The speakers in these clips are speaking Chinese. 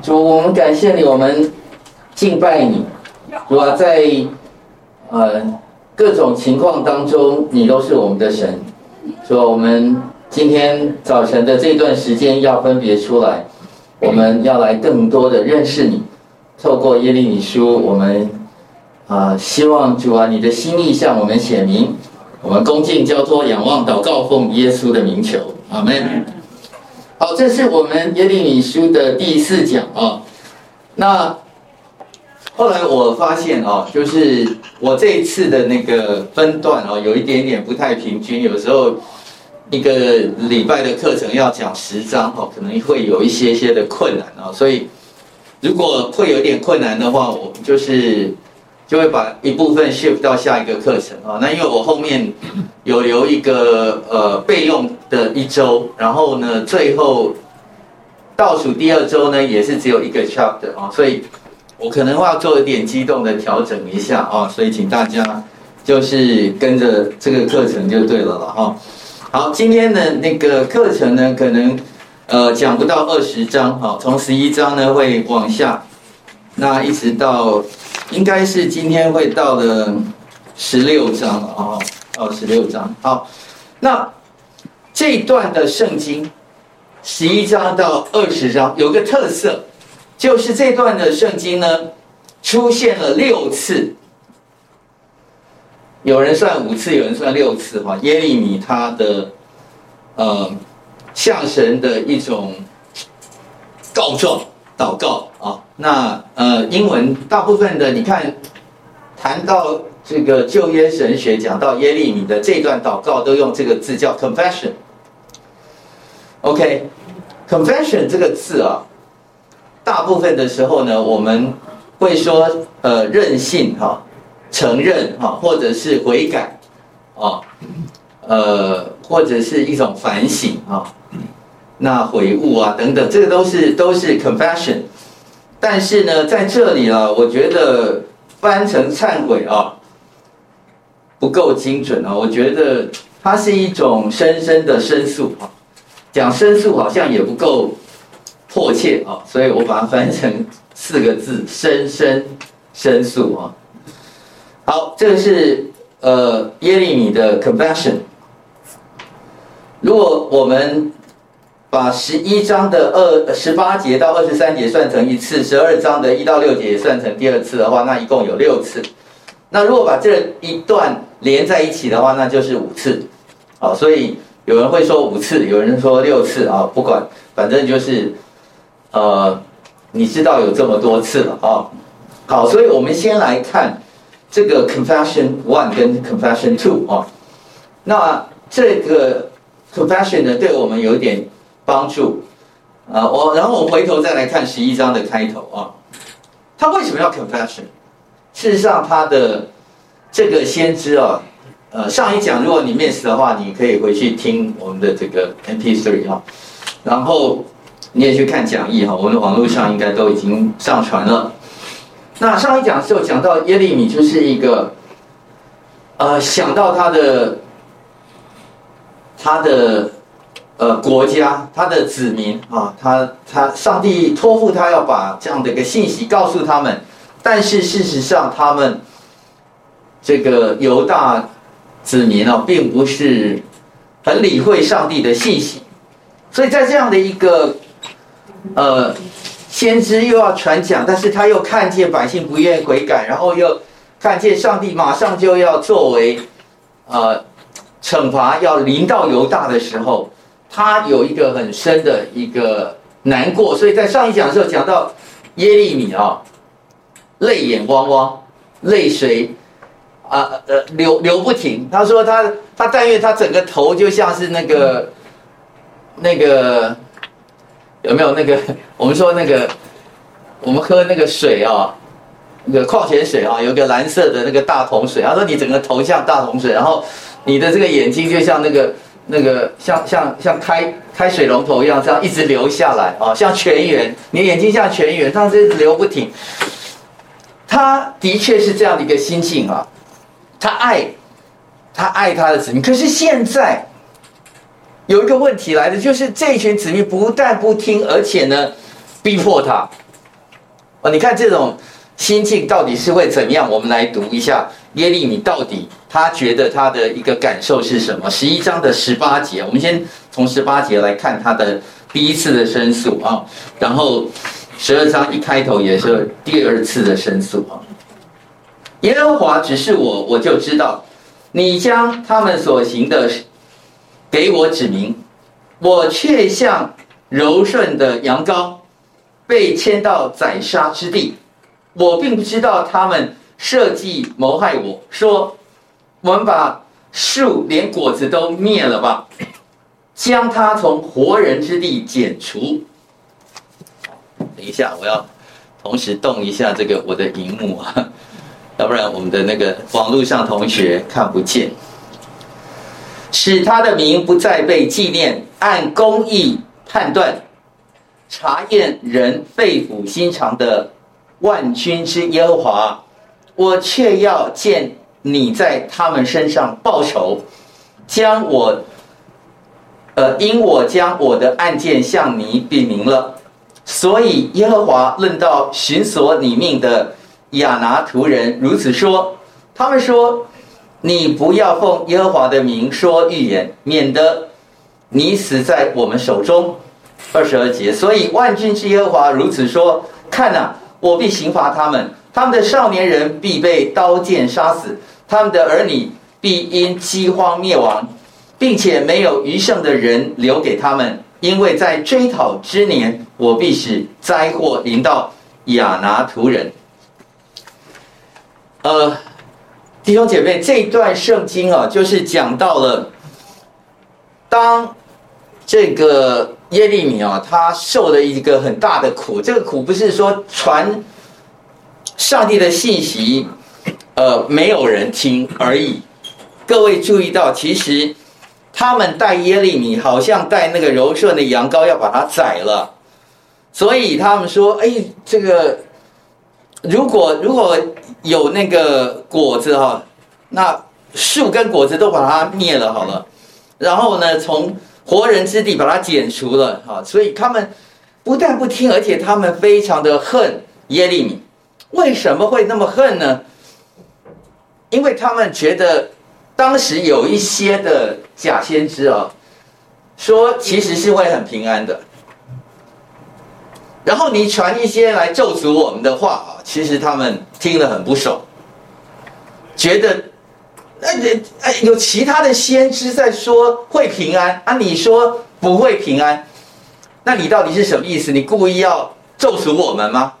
主，我们感谢你，我们敬拜你。主啊，在呃各种情况当中，你都是我们的神。说我们今天早晨的这段时间要分别出来，我们要来更多的认识你。透过耶利米书，我们啊、希望主啊，你的心意向我们显明。我们恭敬交托、仰望、祷告，奉耶稣的名求，阿门。好，这是我们耶利米书的第四讲啊。那后来我发现啊，就是我这一次的那个分段哦，有一点点不太平均。有时候一个礼拜的课程要讲十章哦，可能会有一些些的困难啊。所以如果会有点困难的话，我就是。就会把一部分 shift 到下一个课程啊。那因为我后面有留一个呃备用的一周，然后呢，最后倒数第二周呢也是只有一个 chapter 啊，所以我可能会要做一点激动的调整一下啊，所以请大家就是跟着这个课程就对了了哈。好，今天的那个课程呢，可能呃讲不到二十章哈，从十一章呢会往下，那一直到。应该是今天会到了十六章了啊，到十六章。好，那这一段的圣经，十一章到二十章有个特色，就是这段的圣经呢出现了六次，有人算五次，有人算六次哈。耶利米他的呃向神的一种告状祷告啊。那呃，英文大部分的你看，谈到这个旧约神学，讲到耶利米的这段祷告，都用这个字叫 confession。OK，confession 这个字啊，大部分的时候呢，我们会说呃任性哈，承认哈，或者是悔改啊，呃，或者是一种反省啊，那悔悟啊等等，这个都是都是 confession。但是呢，在这里啊，我觉得翻成忏悔啊不够精准啊。我觉得它是一种深深的申诉啊，讲申诉好像也不够迫切啊，所以我把它翻成四个字：深深申诉啊。好，这个是呃耶利米的 confession。如果我们把十一章的二十八节到二十三节算成一次，十二章的一到六节也算成第二次的话，那一共有六次。那如果把这一段连在一起的话，那就是五次。好，所以有人会说五次，有人说六次啊，不管，反正就是，呃，你知道有这么多次了啊。好，所以我们先来看这个 Confession One 跟 Confession Two 啊。那这个 Confession 呢，对我们有点。帮助，啊，我然后我回头再来看十一章的开头啊，他为什么要 confession？事实上，他的这个先知啊，呃，上一讲如果你 miss 的话，你可以回去听我们的这个 MP3 啊，然后你也去看讲义哈，我们的网络上应该都已经上传了。那上一讲的时候讲到耶利米就是一个，呃，想到他的他的。呃，国家他的子民啊，他他上帝托付他要把这样的一个信息告诉他们，但是事实上他们这个犹大子民啊，并不是很理会上帝的信息，所以在这样的一个呃先知又要传讲，但是他又看见百姓不愿意悔改，然后又看见上帝马上就要作为呃惩罚要临到犹大的时候。他有一个很深的一个难过，所以在上一讲的时候讲到耶利米啊，泪眼汪汪，泪水啊呃流流不停。他说他他但愿他整个头就像是那个那个有没有那个我们说那个我们喝那个水啊，那个矿泉水啊，有个蓝色的那个大桶水。他说你整个头像大桶水，然后你的这个眼睛就像那个。那个像像像开开水龙头一样，这样一直流下来啊，像泉源，你眼睛像泉源，它是流不停。他的确是这样的一个心境啊，他爱，他爱他的子民。可是现在有一个问题来的，就是这一群子民不但不听，而且呢，逼迫他。哦，你看这种心境到底是会怎样？我们来读一下耶利米到底他觉得他的一个感受是什么？十一章的十八节，我们先从十八节来看他的第一次的申诉啊，然后十二章一开头也是第二次的申诉啊。耶和华指示我，我就知道，你将他们所行的给我指明，我却像柔顺的羊羔，被牵到宰杀之地。我并不知道他们设计谋害我，说我们把树连果子都灭了吧，将它从活人之地剪除。等一下，我要同时动一下这个我的荧幕啊。要不然我们的那个网络上同学看不见，使他的名不再被纪念，按公义判断，查验人肺腑心肠的万军之耶和华，我却要见你在他们身上报仇，将我，呃，因我将我的案件向你禀明了，所以耶和华论到寻索你命的。亚拿图人如此说，他们说：“你不要奉耶和华的名说预言，免得你死在我们手中。”二十二节，所以万军之耶和华如此说：“看哪，我必刑罚他们，他们的少年人必被刀剑杀死，他们的儿女必因饥荒灭亡，并且没有余剩的人留给他们，因为在追讨之年，我必使灾祸临到亚拿突人。”呃，弟兄姐妹，这一段圣经啊，就是讲到了，当这个耶利米啊，他受了一个很大的苦。这个苦不是说传上帝的信息，呃，没有人听而已。各位注意到，其实他们带耶利米，好像带那个柔顺的羊羔，要把它宰了。所以他们说：“哎，这个。”如果如果有那个果子哈，那树跟果子都把它灭了好了，然后呢，从活人之地把它剪除了哈，所以他们不但不听，而且他们非常的恨耶利米。为什么会那么恨呢？因为他们觉得当时有一些的假先知啊，说其实是会很平安的。然后你传一些来咒诅我们的话啊，其实他们听了很不爽，觉得那哎有其他的先知在说会平安啊，你说不会平安，那你到底是什么意思？你故意要咒诅我们吗？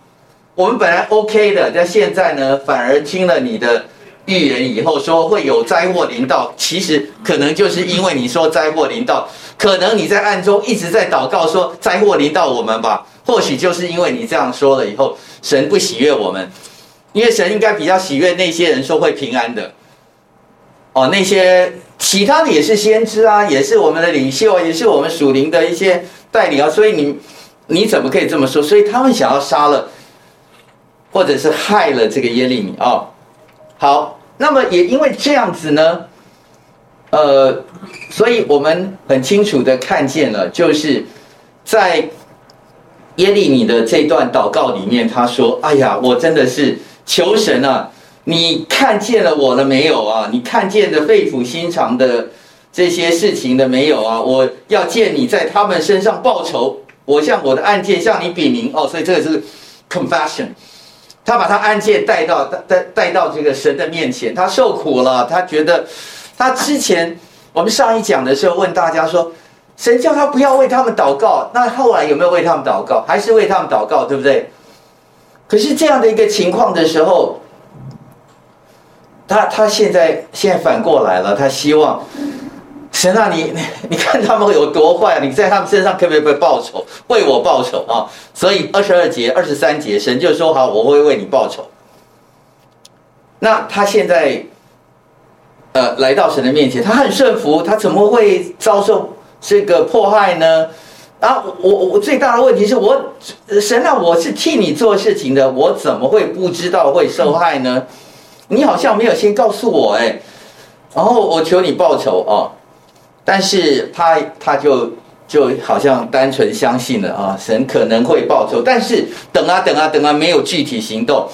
我们本来 OK 的，但现在呢，反而听了你的预言以后说会有灾祸临到，其实可能就是因为你说灾祸临到，可能你在暗中一直在祷告说灾祸临到我们吧。或许就是因为你这样说了以后，神不喜悦我们，因为神应该比较喜悦那些人说会平安的。哦，那些其他的也是先知啊，也是我们的领袖，也是我们属灵的一些代理啊，所以你你怎么可以这么说？所以他们想要杀了，或者是害了这个耶利米啊。好，那么也因为这样子呢，呃，所以我们很清楚的看见了，就是在。耶利米的这段祷告里面，他说：“哎呀，我真的是求神啊！你看见了我了没有啊？你看见的肺腑心肠的这些事情的没有啊？我要见你在他们身上报仇，我向我的案件向你禀明哦。所以这个是 confession，他把他案件带到带带带到这个神的面前，他受苦了，他觉得他之前我们上一讲的时候问大家说。”神叫他不要为他们祷告，那后来有没有为他们祷告？还是为他们祷告，对不对？可是这样的一个情况的时候，他他现在现在反过来了，他希望神啊，你 你看他们有多坏，你在他们身上可不可以报仇，为我报仇啊？所以二十二节、二十三节，神就说好，我会为你报仇。那他现在呃来到神的面前，他很顺服，他怎么会遭受？这个迫害呢？啊，我我最大的问题是我神啊，我是替你做事情的，我怎么会不知道会受害呢？你好像没有先告诉我哎，然后我求你报仇哦，但是他他就就好像单纯相信了啊，神可能会报仇，但是等啊等啊等啊，没有具体行动，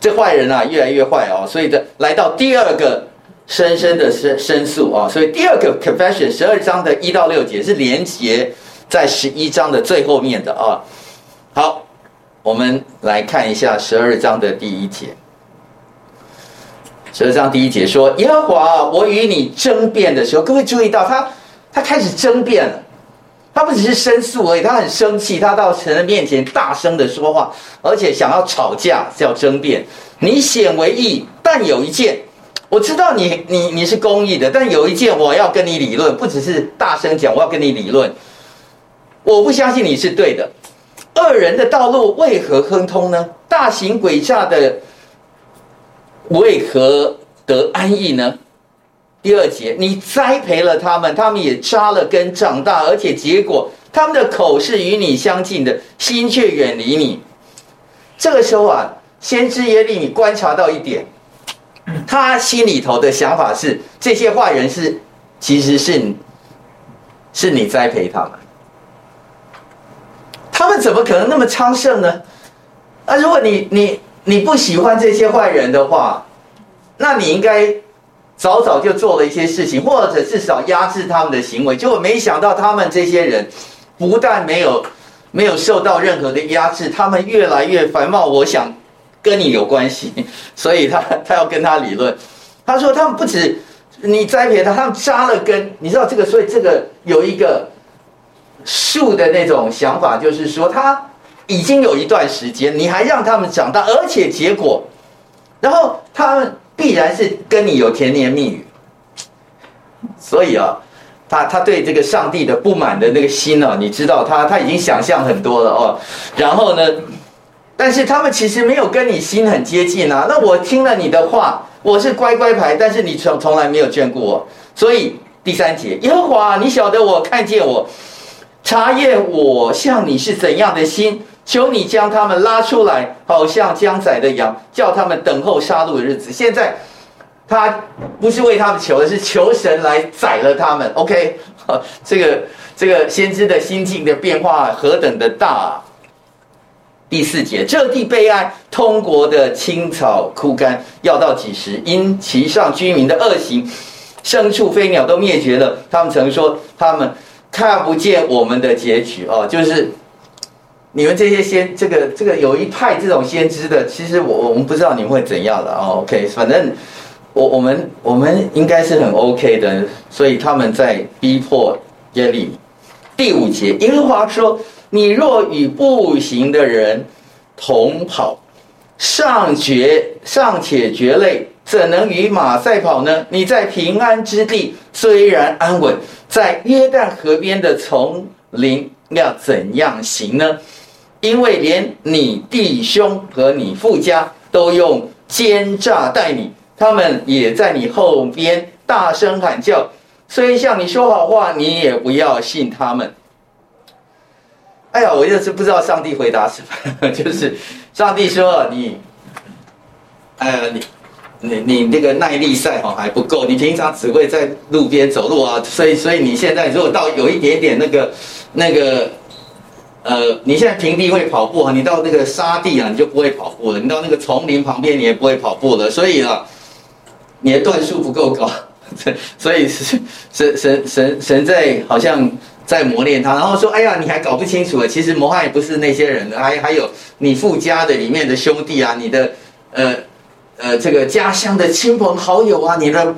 这坏人啊越来越坏哦，所以的来到第二个深深的申申诉啊，所以第二个 confession 十二章的一到六节是连接在十一章的最后面的啊。好，我们来看一下十二章的第一节。十二章第一节说：“耶和华，我与你争辩的时候，各位注意到他，他开始争辩了。他不只是申诉而已，他很生气，他到神的面前大声的说话，而且想要吵架，叫争辩。你显为义，但有一件，我知道你你你是公义的，但有一件我要跟你理论，不只是大声讲，我要跟你理论。我不相信你是对的，恶人的道路为何亨通呢？大行诡诈的。”为何得安逸呢？第二节，你栽培了他们，他们也扎了根长大，而且结果他们的口是与你相近的，心却远离你。这个时候啊，先知耶利米观察到一点，他心里头的想法是：这些坏人是，其实是，是你栽培他们，他们怎么可能那么昌盛呢？啊，如果你你。你不喜欢这些坏人的话，那你应该早早就做了一些事情，或者至少压制他们的行为。结果没想到他们这些人不但没有没有受到任何的压制，他们越来越繁茂。我想跟你有关系，所以他他要跟他理论。他说他们不止你栽培他，他们扎了根。你知道这个，所以这个有一个树的那种想法，就是说他。已经有一段时间，你还让他们长大，而且结果，然后他们必然是跟你有甜言蜜语。所以啊，他他对这个上帝的不满的那个心呢、啊，你知道他他已经想象很多了哦。然后呢，但是他们其实没有跟你心很接近啊。那我听了你的话，我是乖乖牌，但是你从从来没有眷顾我。所以第三节，耶和华，你晓得我看见我，查验我向你是怎样的心。求你将他们拉出来，好像将宰的羊，叫他们等候杀戮的日子。现在他不是为他们求的，是求神来宰了他们。OK，这个这个先知的心境的变化何等的大啊！第四节，这地悲哀，通国的青草枯干，要到几时？因其上居民的恶行，牲畜飞鸟都灭绝了。他们曾说，他们看不见我们的结局哦，就是。你们这些先，这个这个有一派这种先知的，其实我我们不知道你们会怎样的哦。OK，反正我我们我们应该是很 OK 的，所以他们在逼迫耶利米。第五节，耶和华说：“你若与步行的人同跑，尚觉尚且觉累，怎能与马赛跑呢？你在平安之地虽然安稳，在约旦河边的丛林要怎样行呢？”因为连你弟兄和你父家都用奸诈待你，他们也在你后边大声喊叫，虽向你说好话，你也不要信他们。哎呀，我就是不知道上帝回答什么，就是上帝说你，哎呀，你你你那个耐力赛哈还不够，你平常只会在路边走路啊，所以所以你现在如果到有一点点那个那个。呃，你现在平地会跑步啊，你到那个沙地啊，你就不会跑步了。你到那个丛林旁边，你也不会跑步了。所以啊，你的段数不够高，所以 神神神神在好像在磨练他，然后说：“哎呀，你还搞不清楚啊，其实摩押不是那些人的，还还有你父家的里面的兄弟啊，你的呃呃这个家乡的亲朋好友啊，你的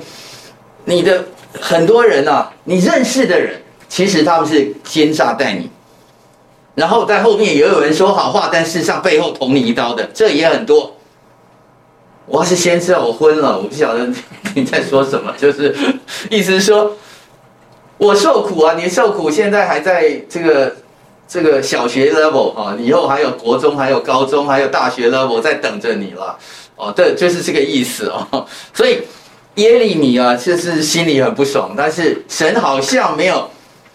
你的很多人啊，你认识的人，其实他们是奸诈待你。”然后在后面也有人说好话，但事实上背后捅你一刀的，这也很多。我要是先知道我昏了，我不晓得你在说什么，就是意思是说，我受苦啊，你受苦，现在还在这个这个小学 level 啊，以后还有国中，还有高中，还有大学 level 在等着你了，哦，对，就是这个意思哦。所以耶利米啊，就是心里很不爽，但是神好像没有。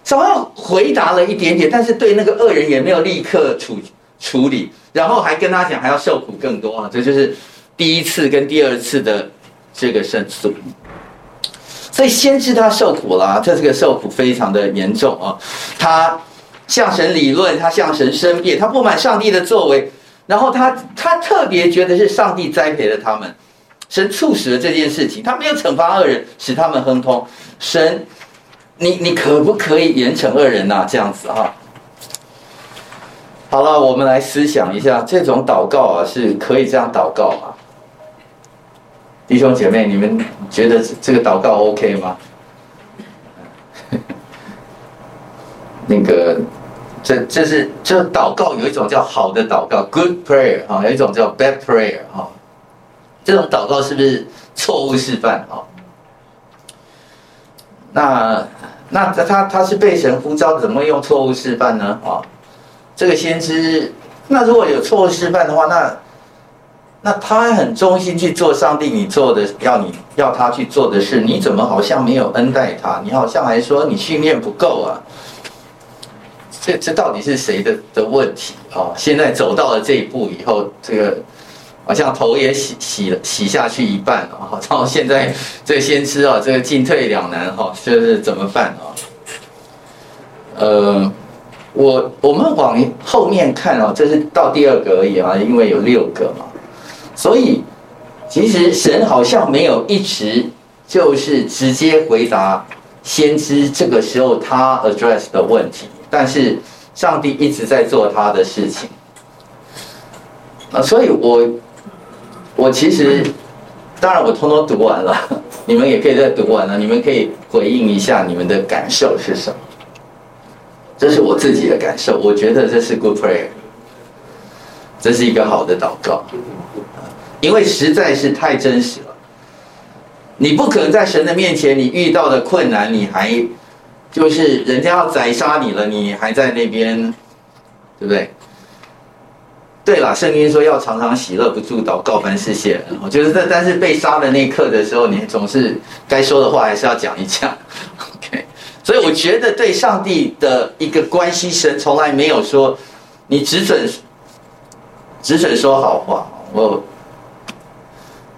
稍微回答了一点点，但是对那个恶人也没有立刻处处理，然后还跟他讲还要受苦更多啊！这就是第一次跟第二次的这个申诉。所以先知他受苦了，他这个受苦非常的严重啊，他向神理论，他向神申辩，他不满上帝的作为，然后他他特别觉得是上帝栽培了他们，神促使了这件事情，他没有惩罚恶人，使他们亨通。神，你你可不可以严惩恶人呐？这样子哈。好了，我们来思想一下，这种祷告啊，是可以这样祷告吗？弟兄姐妹，你们觉得这个祷告 OK 吗？那个，这这是这祷告有一种叫好的祷告，good prayer 啊，有一种叫 bad prayer 啊。这种祷告是不是错误示范啊？那那他他是被神呼召，怎么会用错误示范呢？啊，这个先知，那如果有错误示范的话，那。那他很忠心去做上帝你做的要你要他去做的事，你怎么好像没有恩待他？你好像还说你训练不够啊？这这到底是谁的的问题啊？现在走到了这一步以后，这个好像头也洗洗了洗下去一半了哈。然后现在这先知啊，这个进退两难哈，就是怎么办啊？呃，我我们往后面看啊，这是到第二个而已啊，因为有六个嘛。所以，其实神好像没有一直就是直接回答先知这个时候他 address 的问题，但是上帝一直在做他的事情。啊，所以我我其实当然我通通读完了，你们也可以再读完了，你们可以回应一下你们的感受是什么？这是我自己的感受，我觉得这是 good prayer，这是一个好的祷告。因为实在是太真实了，你不可能在神的面前，你遇到的困难，你还就是人家要宰杀你了，你还在那边，对不对？对了，圣经说要常常喜乐不住，祷告凡事谢恩。我觉得这但是被杀的那一刻的时候，你总是该说的话还是要讲一讲。OK，所以我觉得对上帝的一个关系，神从来没有说你只准只准说好话。我。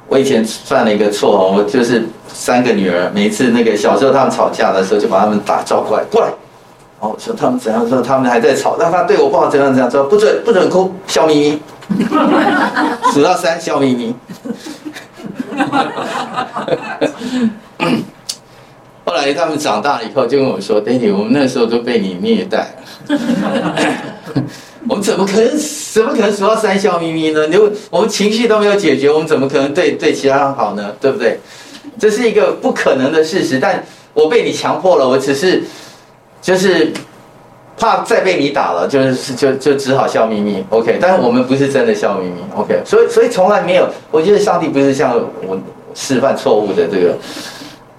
我以前犯了一个错哦，我就是三个女儿，每一次那个小时候他们吵架的时候，就把他们打招过来，过来，哦，说他们怎样说，他们还在吵，那他对我不好，怎样怎样说，不准不准哭，笑眯眯，数到三，笑眯眯。后来他们长大了以后，就跟我说：“Daddy，我们那时候都被你虐待。”我们怎么可能？怎么可能数到三笑眯眯呢？你我们情绪都没有解决，我们怎么可能对对其他人好呢？对不对？这是一个不可能的事实。但我被你强迫了，我只是就是怕再被你打了，就是就就只好笑眯眯。OK，但是我们不是真的笑眯眯。OK，所以所以从来没有，我觉得上帝不是像我示范错误的这个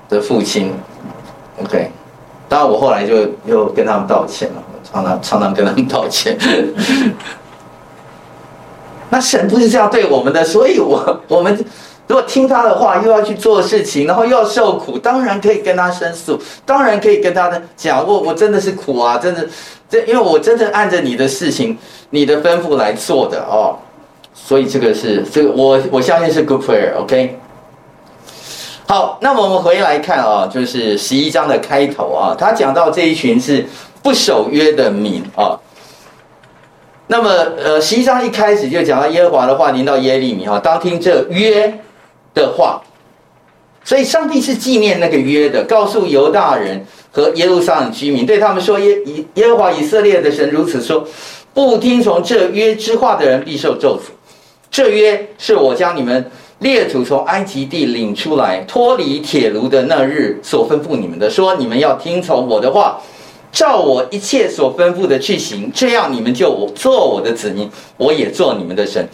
的父亲。OK，当然我后来就又跟他们道歉了。常常常常跟他们道歉。那神不是这样对我们的，所以我我们如果听他的话，又要去做事情，然后又要受苦，当然可以跟他申诉，当然可以跟他的讲，我我真的是苦啊，真的，这因为我真的按着你的事情、你的吩咐来做的哦，所以这个是这个我我相信是 good prayer，OK。好，那么我们回来看啊，就是十一章的开头啊，他讲到这一群是。不守约的民啊，那么呃，十一章一开始就讲到耶和华的话临到耶利米哈，当听这约的话，所以上帝是纪念那个约的，告诉犹大人和耶路撒冷居民，对他们说耶以耶和华以色列的神如此说：不听从这约之话的人必受咒诅。这约是我将你们列祖从埃及地领出来，脱离铁炉的那日所吩咐你们的，说你们要听从我的话。照我一切所吩咐的去行，这样你们就我做我的子民，我也做你们的神。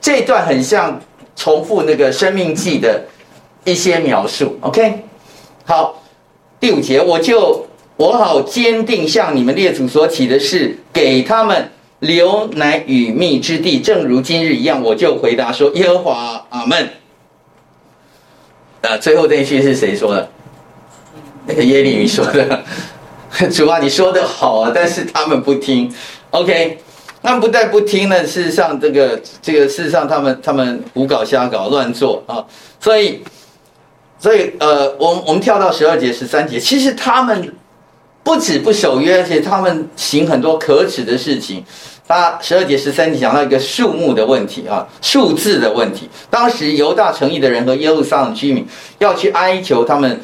这段很像重复那个生命记的一些描述。OK，好，第五节，我就我好坚定向你们列祖所起的誓，给他们留奶与蜜之地，正如今日一样。我就回答说：耶和华阿门。呃，最后这一句是谁说的？那个耶利米说的。主啊，你说的好啊，但是他们不听。OK，他们不但不听呢，事实上这个这个事实上他们他们胡搞瞎搞乱做啊，所以所以呃，我们我们跳到十二节、十三节，其实他们不止不守约，而且他们行很多可耻的事情。他十二节、十三节讲到一个数目的问题啊，数字的问题。当时犹大城邑的人和耶路撒冷居民要去哀求他们。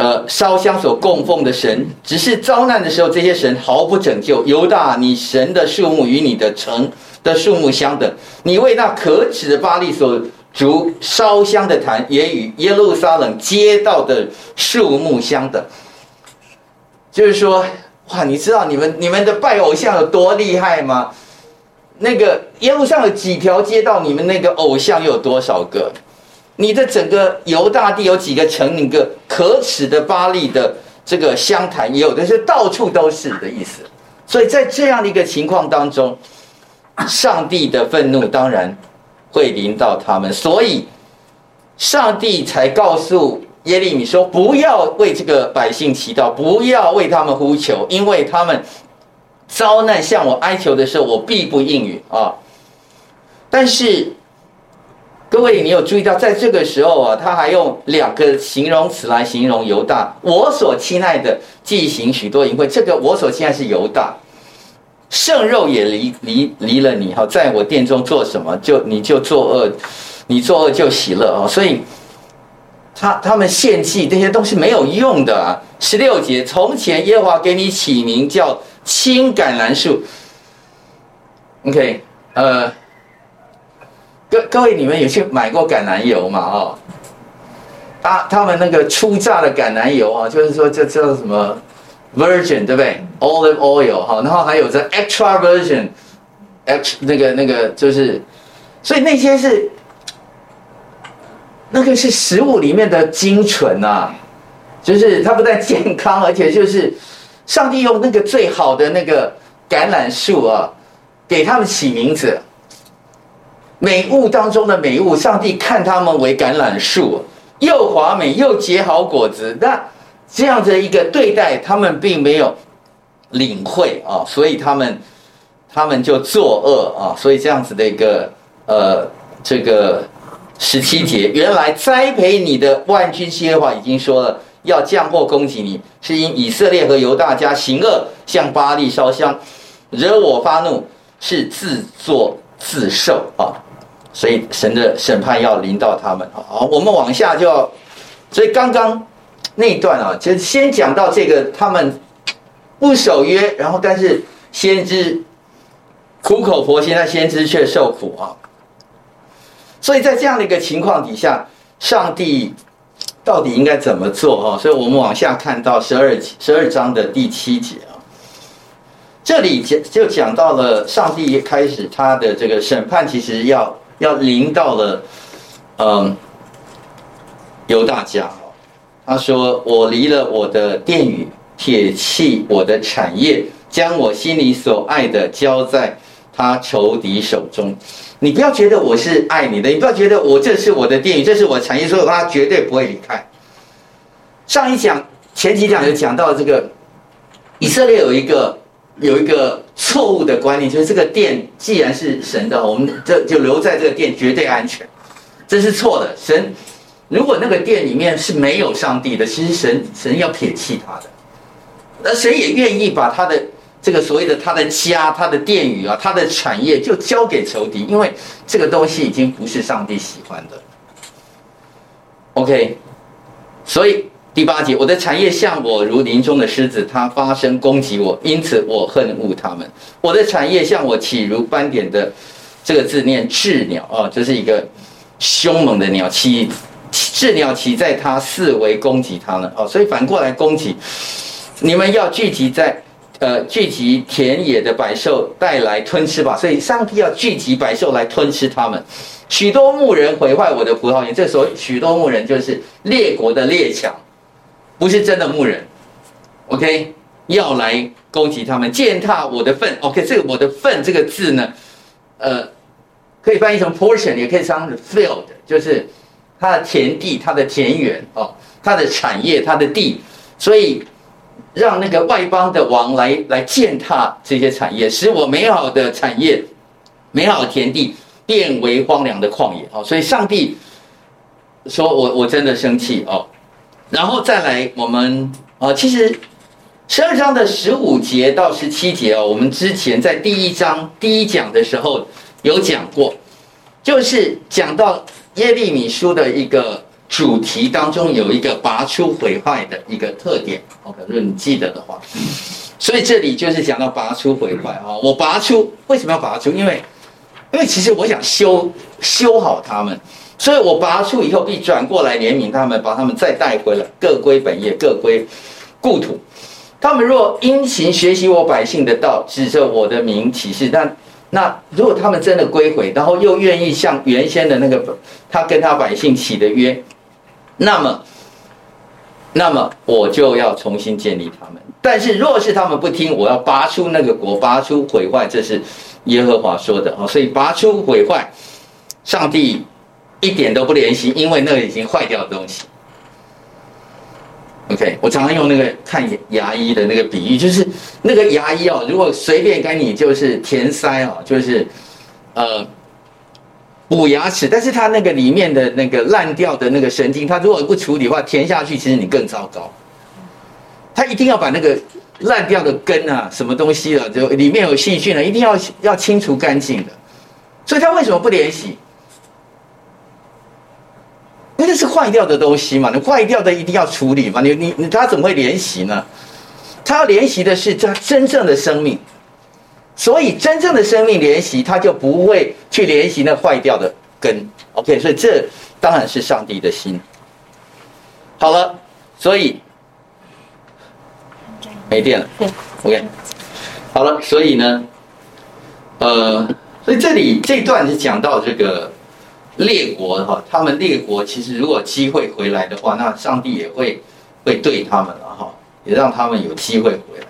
呃，烧香所供奉的神，只是遭难的时候，这些神毫不拯救。犹大，你神的数目与你的城的数目相等，你为那可耻的巴力所筑烧香的坛，也与耶路撒冷街道的数目相等。就是说，哇，你知道你们你们的拜偶像有多厉害吗？那个耶路撒冷有几条街道，你们那个偶像又有多少个？你的整个犹大地有几个城？一个可耻的巴力的这个香坛也有，的是到处都是的意思。所以在这样的一个情况当中，上帝的愤怒当然会临到他们，所以上帝才告诉耶利米说：“不要为这个百姓祈祷，不要为他们呼求，因为他们遭难向我哀求的时候，我必不应允啊。”但是。各位，你有注意到，在这个时候啊，他还用两个形容词来形容犹大。我所亲爱的，既行许多淫秽。这个我所亲爱是犹大，圣肉也离离离了你。好，在我殿中做什么，就你就作恶，你作恶就喜乐哦。所以，他他们献祭这些东西没有用的啊。十六节，从前耶和华给你起名叫青橄榄树。OK，呃。各各位，你们有去买过橄榄油吗？哦，他他们那个初榨的橄榄油啊，就是说这叫什么 virgin 对不对？olive oil 哈，然后还有这 extra virgin，extra 那个那个就是，所以那些是那个是食物里面的精纯啊，就是它不但健康，而且就是上帝用那个最好的那个橄榄树啊，给他们起名字。美物当中的美物，上帝看他们为橄榄树，又华美又结好果子。那这样的一个对待，他们并没有领会啊，所以他们他们就作恶啊。所以这样子的一个呃，这个十七节，原来栽培你的万军耶和华已经说了，要降祸攻击你，是因以色列和犹大家行恶，向巴力烧香，惹我发怒，是自作自受啊。所以神的审判要临到他们。好，我们往下就要，所以刚刚那一段啊，就先讲到这个他们不守约，然后但是先知苦口婆心，但先知却受苦啊。所以在这样的一个情况底下，上帝到底应该怎么做啊？所以我们往下看到十二十二章的第七节啊，这里就就讲到了上帝开始他的这个审判，其实要。要临到了，嗯，犹大家。他说：“我离了我的殿宇，撇弃我的产业，将我心里所爱的交在他仇敌手中。你不要觉得我是爱你的，你不要觉得我这是我的殿宇，这是我的产业，所以他绝对不会离开。”上一讲前几讲有讲到这个以色列有一个。有一个错误的观念，就是这个殿既然是神的，我们这就留在这个殿绝对安全，这是错的。神如果那个殿里面是没有上帝的，其实神神要撇弃他的，那神也愿意把他的这个所谓的他的家、他的殿宇啊、他的产业就交给仇敌，因为这个东西已经不是上帝喜欢的。OK，所以。第八节，我的产业向我如林中的狮子，它发声攻击我，因此我恨恶他们。我的产业向我起如斑点的，这个字念鸷鸟啊，这是一个凶猛的鸟，起鸷鸟起在它四围攻击它呢。哦，所以反过来攻击，你们要聚集在呃聚集田野的百兽带来吞吃吧。所以上帝要聚集百兽来吞吃他们。许多牧人毁坏我的葡萄园，这时候许多牧人就是列国的列强。不是真的牧人，OK，要来攻击他们，践踏我的粪，OK，这个我的粪这个字呢，呃，可以翻译成 portion，也可以翻译成 field，就是他的田地、他的田园哦，他的产业、他的地，所以让那个外邦的王来来践踏这些产业，使我美好的产业、美好的田地变为荒凉的旷野。哦，所以上帝说我我真的生气。哦，然后再来我们啊，其实十二章的十五节到十七节哦，我们之前在第一章第一讲的时候有讲过，就是讲到耶利米书的一个主题当中有一个拔出毁坏的一个特点，OK，如果你记得的话，所以这里就是讲到拔出毁坏啊，我拔出为什么要拔出？因为因为其实我想修修好他们。所以我拔出以后，必转过来怜悯他们，把他们再带回来，各归本业，各归故土。他们若殷勤学习我百姓的道，指着我的名起誓，那那如果他们真的归回，然后又愿意像原先的那个他跟他百姓起的约，那么那么我就要重新建立他们。但是若是他们不听，我要拔出那个国，拔出毁坏，这是耶和华说的啊。所以拔出毁坏，上帝。一点都不联系，因为那个已经坏掉的东西。OK，我常常用那个看牙医的那个比喻，就是那个牙医哦，如果随便给你就是填塞哦，就是呃补牙齿，但是它那个里面的那个烂掉的那个神经，它如果不处理的话，填下去其实你更糟糕。它一定要把那个烂掉的根啊，什么东西啊，就里面有细菌啊，一定要要清除干净的。所以他为什么不联系？因为这是坏掉的东西嘛，你坏掉的一定要处理嘛，你你你他怎么会怜惜呢？他要怜惜的是他真正的生命，所以真正的生命怜惜，他就不会去怜惜那坏掉的根。OK，所以这当然是上帝的心。好了，所以没电了。对，OK，好了，所以呢，呃，所以这里这段是讲到这个。列国哈，他们列国其实如果机会回来的话，那上帝也会会对他们了哈，也让他们有机会回来。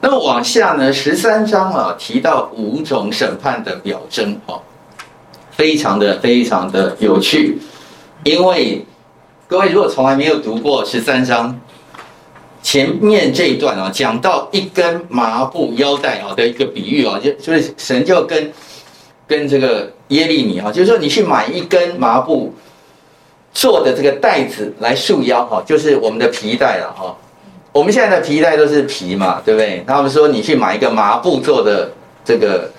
那么往下呢，十三章啊提到五种审判的表征哈，非常的非常的有趣，因为各位如果从来没有读过十三章前面这一段啊，讲到一根麻布腰带啊的一个比喻啊，就就是神就跟。跟这个耶利米哈，就是说你去买一根麻布做的这个带子来束腰哈，就是我们的皮带了哈。我们现在的皮带都是皮嘛，对不对？他们说你去买一个麻布做的这个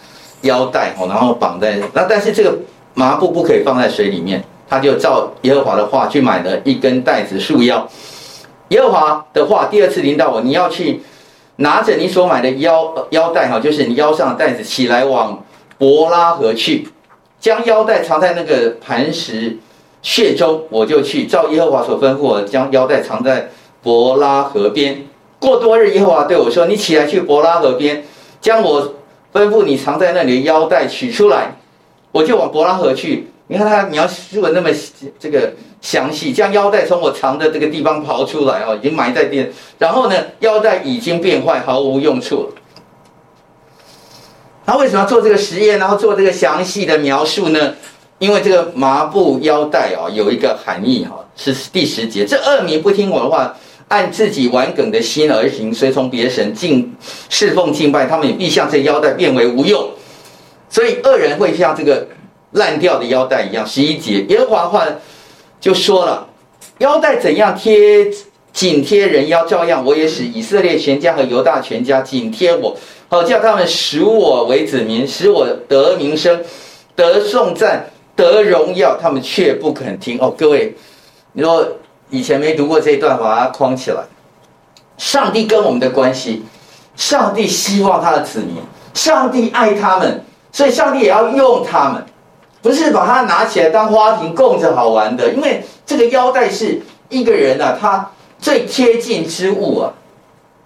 腰带哦，然后绑在那，但是这个麻布不可以放在水里面，他就照耶和华的话去买了一根带子束腰。耶和华的话第二次临到我，你要去拿着你所买的腰腰带哈，就是你腰上的带子起来往。伯拉河去，将腰带藏在那个磐石穴中，我就去照耶和华所吩咐我，将腰带藏在伯拉河边。过多日，耶和华对我说：“你起来去伯拉河边，将我吩咐你藏在那里的腰带取出来。”我就往伯拉河去。你看他描述的那么这个详细，将腰带从我藏的这个地方刨出来哦，已经埋在地。然后呢，腰带已经变坏，毫无用处。他为什么要做这个实验，然后做这个详细的描述呢？因为这个麻布腰带啊，有一个含义哈，是第十节。这恶民不听我的话，按自己顽梗的心而行，随从别神敬侍奉敬拜，他们也必像这腰带变为无用。所以恶人会像这个烂掉的腰带一样。十一节，耶和华话就说了：腰带怎样贴紧贴人腰，照样我也使以色列全家和犹大全家紧贴我。好，叫他们使我为子民，使我得名声、得颂赞、得荣耀，他们却不肯听。哦，各位，你说以前没读过这一段，把它框起来。上帝跟我们的关系，上帝希望他的子民，上帝爱他们，所以上帝也要用他们，不是把它拿起来当花瓶供着好玩的。因为这个腰带是一个人啊，他最贴近之物啊。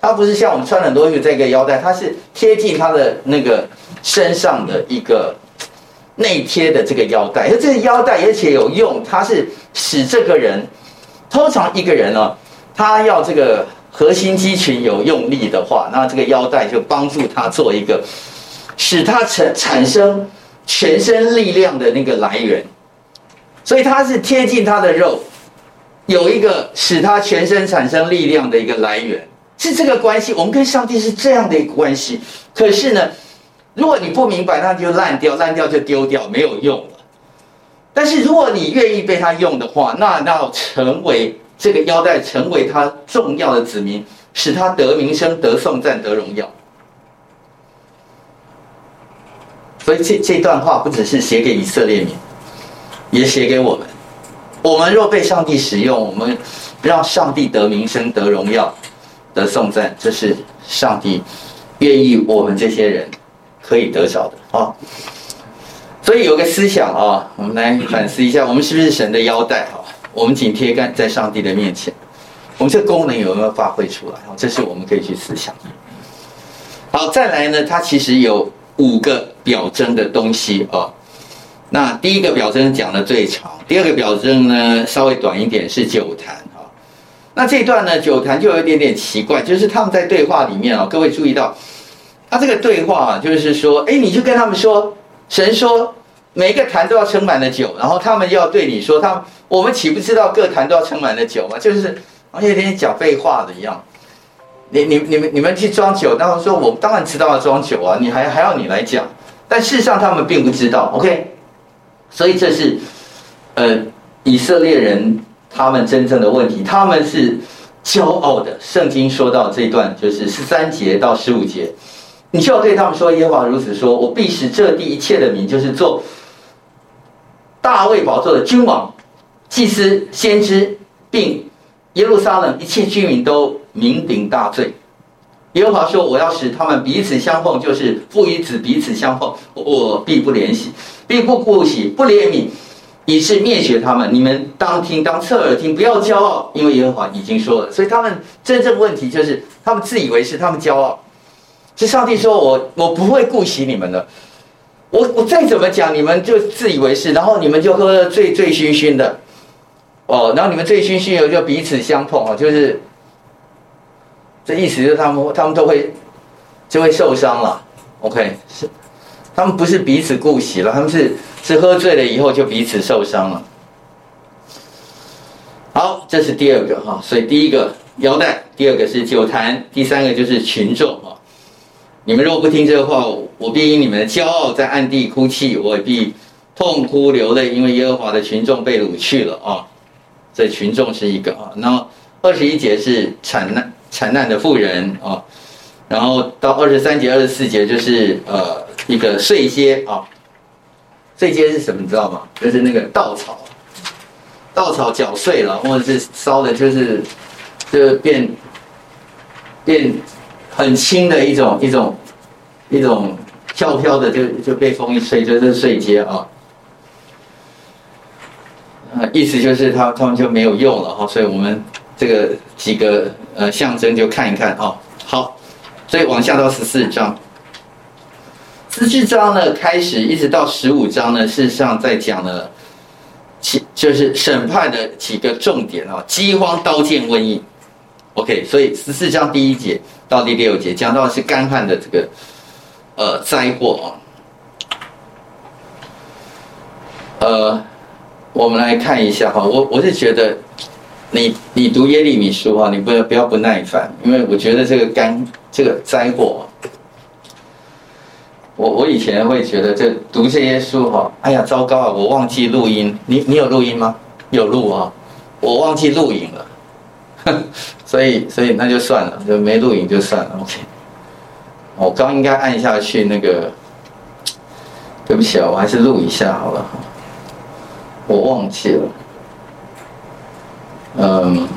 它不是像我们穿很多衣服这个腰带，它是贴近他的那个身上的一个内贴的这个腰带。而这个腰带而且有用，它是使这个人，通常一个人呢，他要这个核心肌群有用力的话，那这个腰带就帮助他做一个使他产产生全身力量的那个来源。所以它是贴近他的肉，有一个使他全身产生力量的一个来源。是这个关系，我们跟上帝是这样的一个关系。可是呢，如果你不明白，那就烂掉，烂掉就丢掉，没有用了。但是如果你愿意被他用的话，那那要成为这个腰带，成为他重要的子民，使他得名声、得颂赞、得荣耀。所以这这段话不只是写给以色列民，也写给我们。我们若被上帝使用，我们让上帝得名声、得荣耀、的颂赞，这是上帝愿意我们这些人可以得着的啊。所以有个思想啊，我们来反思一下，我们是不是神的腰带啊？我们紧贴在在上帝的面前，我们这功能有没有发挥出来？这是我们可以去思想。好，再来呢，它其实有。五个表征的东西啊，那第一个表征讲的最长，第二个表征呢稍微短一点，是酒坛。那这段呢，酒坛就有一点点奇怪，就是他们在对话里面啊，各位注意到，他这个对话啊，就是说，哎，你就跟他们说，神说每一个坛都要盛满了酒，然后他们要对你说，他我们岂不知道各坛都要盛满了酒吗？就是好像有点讲废话的一样。你你你们你们去装酒，然后说我当然知道要装酒啊，你还还要你来讲，但事实上他们并不知道，OK，所以这是呃以色列人他们真正的问题，他们是骄傲的。圣经说到这段就是十三节到十五节，你就要对他们说，耶和华如此说，我必使这地一切的民，就是做大卫宝座的君王、祭司、先知，并耶路撒冷一切居民都。酩酊大醉，耶和华说：“我要使他们彼此相碰，就是父与子彼此相碰，我必不怜惜，必不顾惜，不怜悯，以致灭绝他们。你们当听，当侧耳听，不要骄傲，因为耶和华已经说了。所以他们真正问题就是，他们自以为是，他们骄傲。是上帝说我我不会顾惜你们的，我我再怎么讲，你们就自以为是，然后你们就喝得醉醉醺醺的，哦，然后你们醉醺醺的就彼此相碰啊，就是。”这意思就是他们他们都会就会受伤了，OK 是，他们不是彼此顾惜了，他们是是喝醉了以后就彼此受伤了。好，这是第二个哈，所以第一个腰带，第二个是酒坛，第三个就是群众啊。你们若不听这个话，我必因你们的骄傲在暗地哭泣，我也必痛哭流泪，因为耶和华的群众被掳去了啊。这群众是一个啊，然后二十一节是产难。惨难的妇人啊，然后到二十三节、二十四节就是呃一个碎秸啊，碎秸是什么？你知道吗？就是那个稻草，稻草搅碎了，或者是烧的，就是就变变很轻的一种一种一种飘飘的，就就被风一吹，就是碎秸啊。意思就是他他们就没有用了哈，所以我们。这个几个呃象征就看一看哦，好，所以往下到十四章，十四章呢开始一直到十五章呢，事实上在讲了，其就是审判的几个重点啊，饥荒、刀剑、瘟疫。OK，所以十四章第一节到第六节讲到的是干旱的这个呃灾祸啊，呃，我们来看一下哈，我我是觉得。你你读耶利米书哈，你不要不要不耐烦，因为我觉得这个干这个灾祸，我我以前会觉得这读这些书哈，哎呀糟糕啊，我忘记录音，你你有录音吗？有录啊，我忘记录影了，所以所以那就算了，就没录影就算了，OK。我刚应该按下去那个，对不起啊，我还是录一下好了，我忘记了。嗯，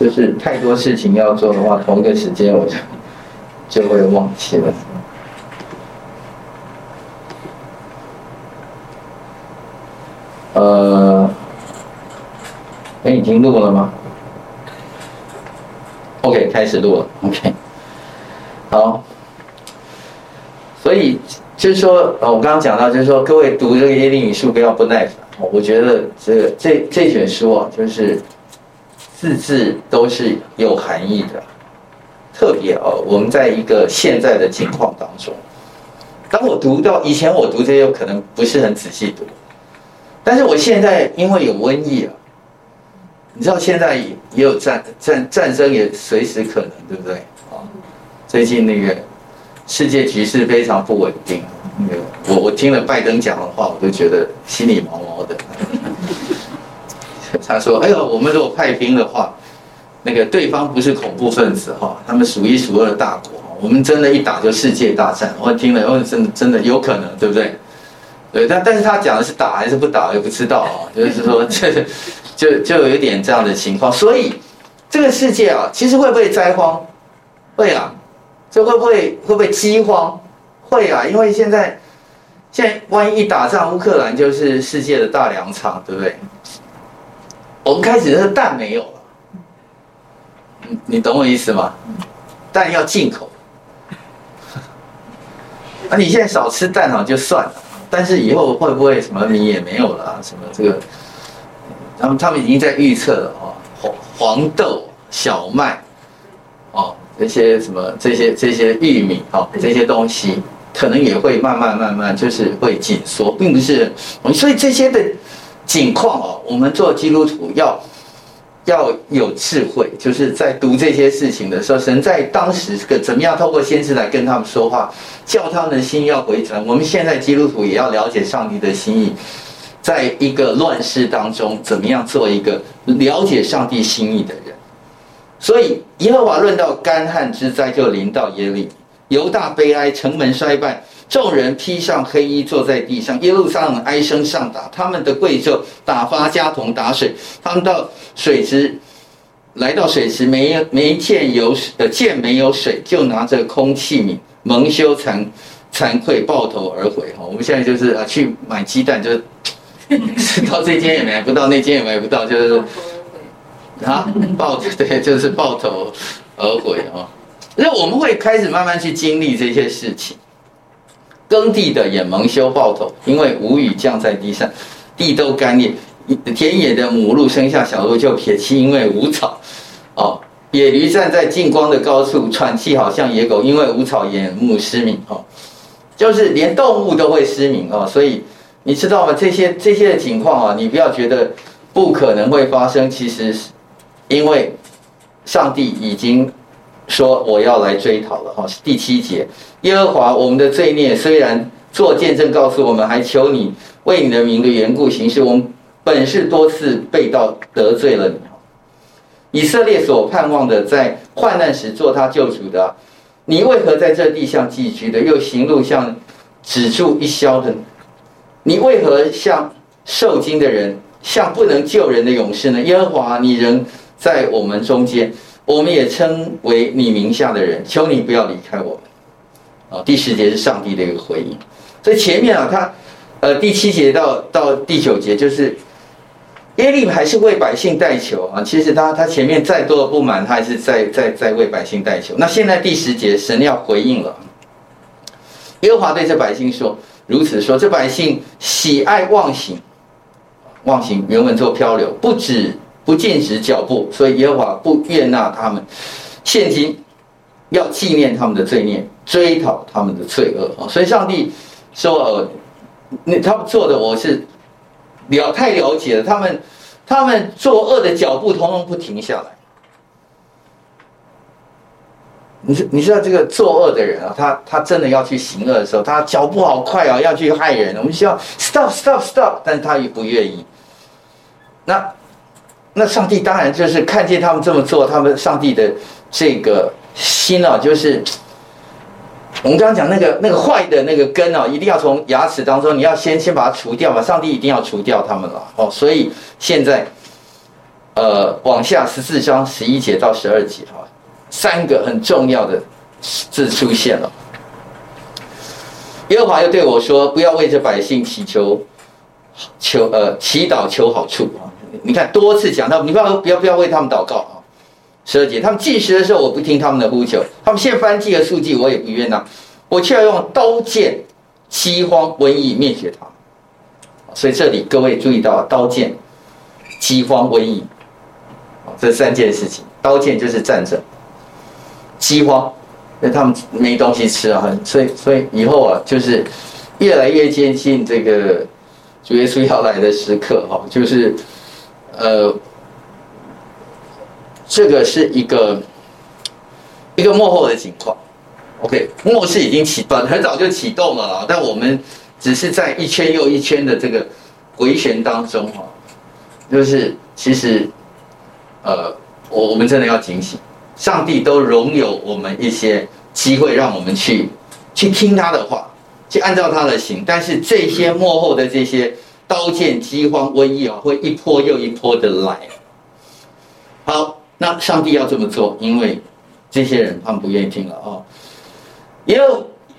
就是太多事情要做的话，同一个时间我就就会忘记了。呃，哎，已经录了吗？OK，开始录了。OK，好，所以。就是说，呃，我刚刚讲到，就是说，各位读这个耶利米书不要不耐烦。我觉得这这这卷书啊，就是字字都是有含义的。特别哦，我们在一个现在的情况当中，当我读到以前我读这些可能不是很仔细读，但是我现在因为有瘟疫啊，你知道现在也有战战战争也随时可能，对不对？啊，最近那个。世界局势非常不稳定，那个我我听了拜登讲的话，我都觉得心里毛毛的。他说：“哎呦，我们如果派兵的话，那个对方不是恐怖分子哈，他们数一数二的大国，我们真的一打就世界大战。”我听了，哦，真真的有可能，对不对？对，但但是他讲的是打还是不打，也不知道啊。就是说，这 就就有点这样的情况。所以这个世界啊，其实会不会灾荒？会啊。这会不会会不会饥荒？会啊，因为现在现在万一一打仗，乌克兰就是世界的大粮仓，对不对？我们开始的蛋没有了，你懂我意思吗？蛋要进口，那你现在少吃蛋好就算了，但是以后会不会什么米也没有了？什么这个，他们他们已经在预测了啊，黄黄豆、小麦，哦。这些什么这些这些玉米哦，这些东西可能也会慢慢慢慢就是会紧缩，并不是，所以这些的景况哦，我们做基督徒要要有智慧，就是在读这些事情的时候，神在当时个怎么样透过先知来跟他们说话，叫他们的心要回转。我们现在基督徒也要了解上帝的心意，在一个乱世当中，怎么样做一个了解上帝心意的人。所以耶和华论到干旱之灾就临到耶利，犹大悲哀，城门衰败，众人披上黑衣坐在地上，耶路撒冷哀声上达，他们的贵胄打发家童打水，他们到水池，来到水池没没见有水，呃见没有水，就拿着空器皿蒙羞惭惭愧抱头而回。哈，我们现在就是啊去买鸡蛋，就是 到这间也买不到，那间也买不到，就是。啊，抱对，就是抱头而回哈。那我们会开始慢慢去经历这些事情。耕地的也蒙羞抱头，因为无雨降在地上，地都干裂。田野的母鹿生下小鹿就撇弃，因为无草。哦，野驴站在近光的高处喘气，好像野狗，因为无草眼目失明。哦，就是连动物都会失明哦。所以你知道吗？这些这些的情况啊，你不要觉得不可能会发生，其实是。因为上帝已经说我要来追讨了哈，第七节，耶和华我们的罪孽虽然做见证告诉我们，还求你为你的名的缘故行事。我们本是多次背道得罪了你。以色列所盼望的，在患难时做他救主的，你为何在这地上寄居的，又行路像止住一宵的？你为何像受惊的人，像不能救人的勇士呢？耶和华，你仍。在我们中间，我们也称为你名下的人，求你不要离开我们。啊，第十节是上帝的一个回应。所以前面啊，他呃第七节到到第九节，就是耶利米还是为百姓代求啊。其实他他前面再多的不满，他还是在在在为百姓代求。那现在第十节，神要回应了。耶和华对这百姓说：“如此说，这百姓喜爱妄行，妄行原文做漂流，不止。”不禁止脚步，所以耶和华不悦纳他们。现今要纪念他们的罪孽，追讨他们的罪恶啊！所以上帝说：“呃，那他们做的，我是了太了解了。他们他们作恶的脚步，通通不停下来。你你知道这个作恶的人啊，他他真的要去行恶的时候，他脚步好快啊，要去害人。我们需要 stop stop stop，但是他也不愿意。那。那上帝当然就是看见他们这么做，他们上帝的这个心啊，就是我们刚刚讲那个那个坏的那个根啊，一定要从牙齿当中，你要先先把它除掉嘛。上帝一定要除掉他们了哦。所以现在，呃，往下十四章十一节到十二节啊，三个很重要的字出现了。耶和华又对我说：“不要为这百姓祈求求呃祈祷求好处啊。”你看，多次讲他们，你不要不要不要为他们祷告啊！十二节，他们禁食的时候，我不听他们的呼求；他们献燔祭和素祭，我也不悦纳，我却要用刀剑、饥荒、瘟疫灭绝他。所以这里各位注意到，刀剑、饥荒、瘟疫，这三件事情。刀剑就是战争，饥荒，因为他们没东西吃啊，所以所以以后啊，就是越来越接近这个主耶稣要来的时刻哈，就是。呃，这个是一个一个幕后的情况，OK，末世已经启动，很早就启动了啦，但我们只是在一圈又一圈的这个回旋当中哈，就是其实，呃，我我们真的要警醒，上帝都容有我们一些机会，让我们去去听他的话，去按照他的行，但是这些幕后的这些刀剑、饥荒、瘟疫啊，会一波又一波的来。好，那上帝要这么做，因为这些人他们不愿意听了啊。耶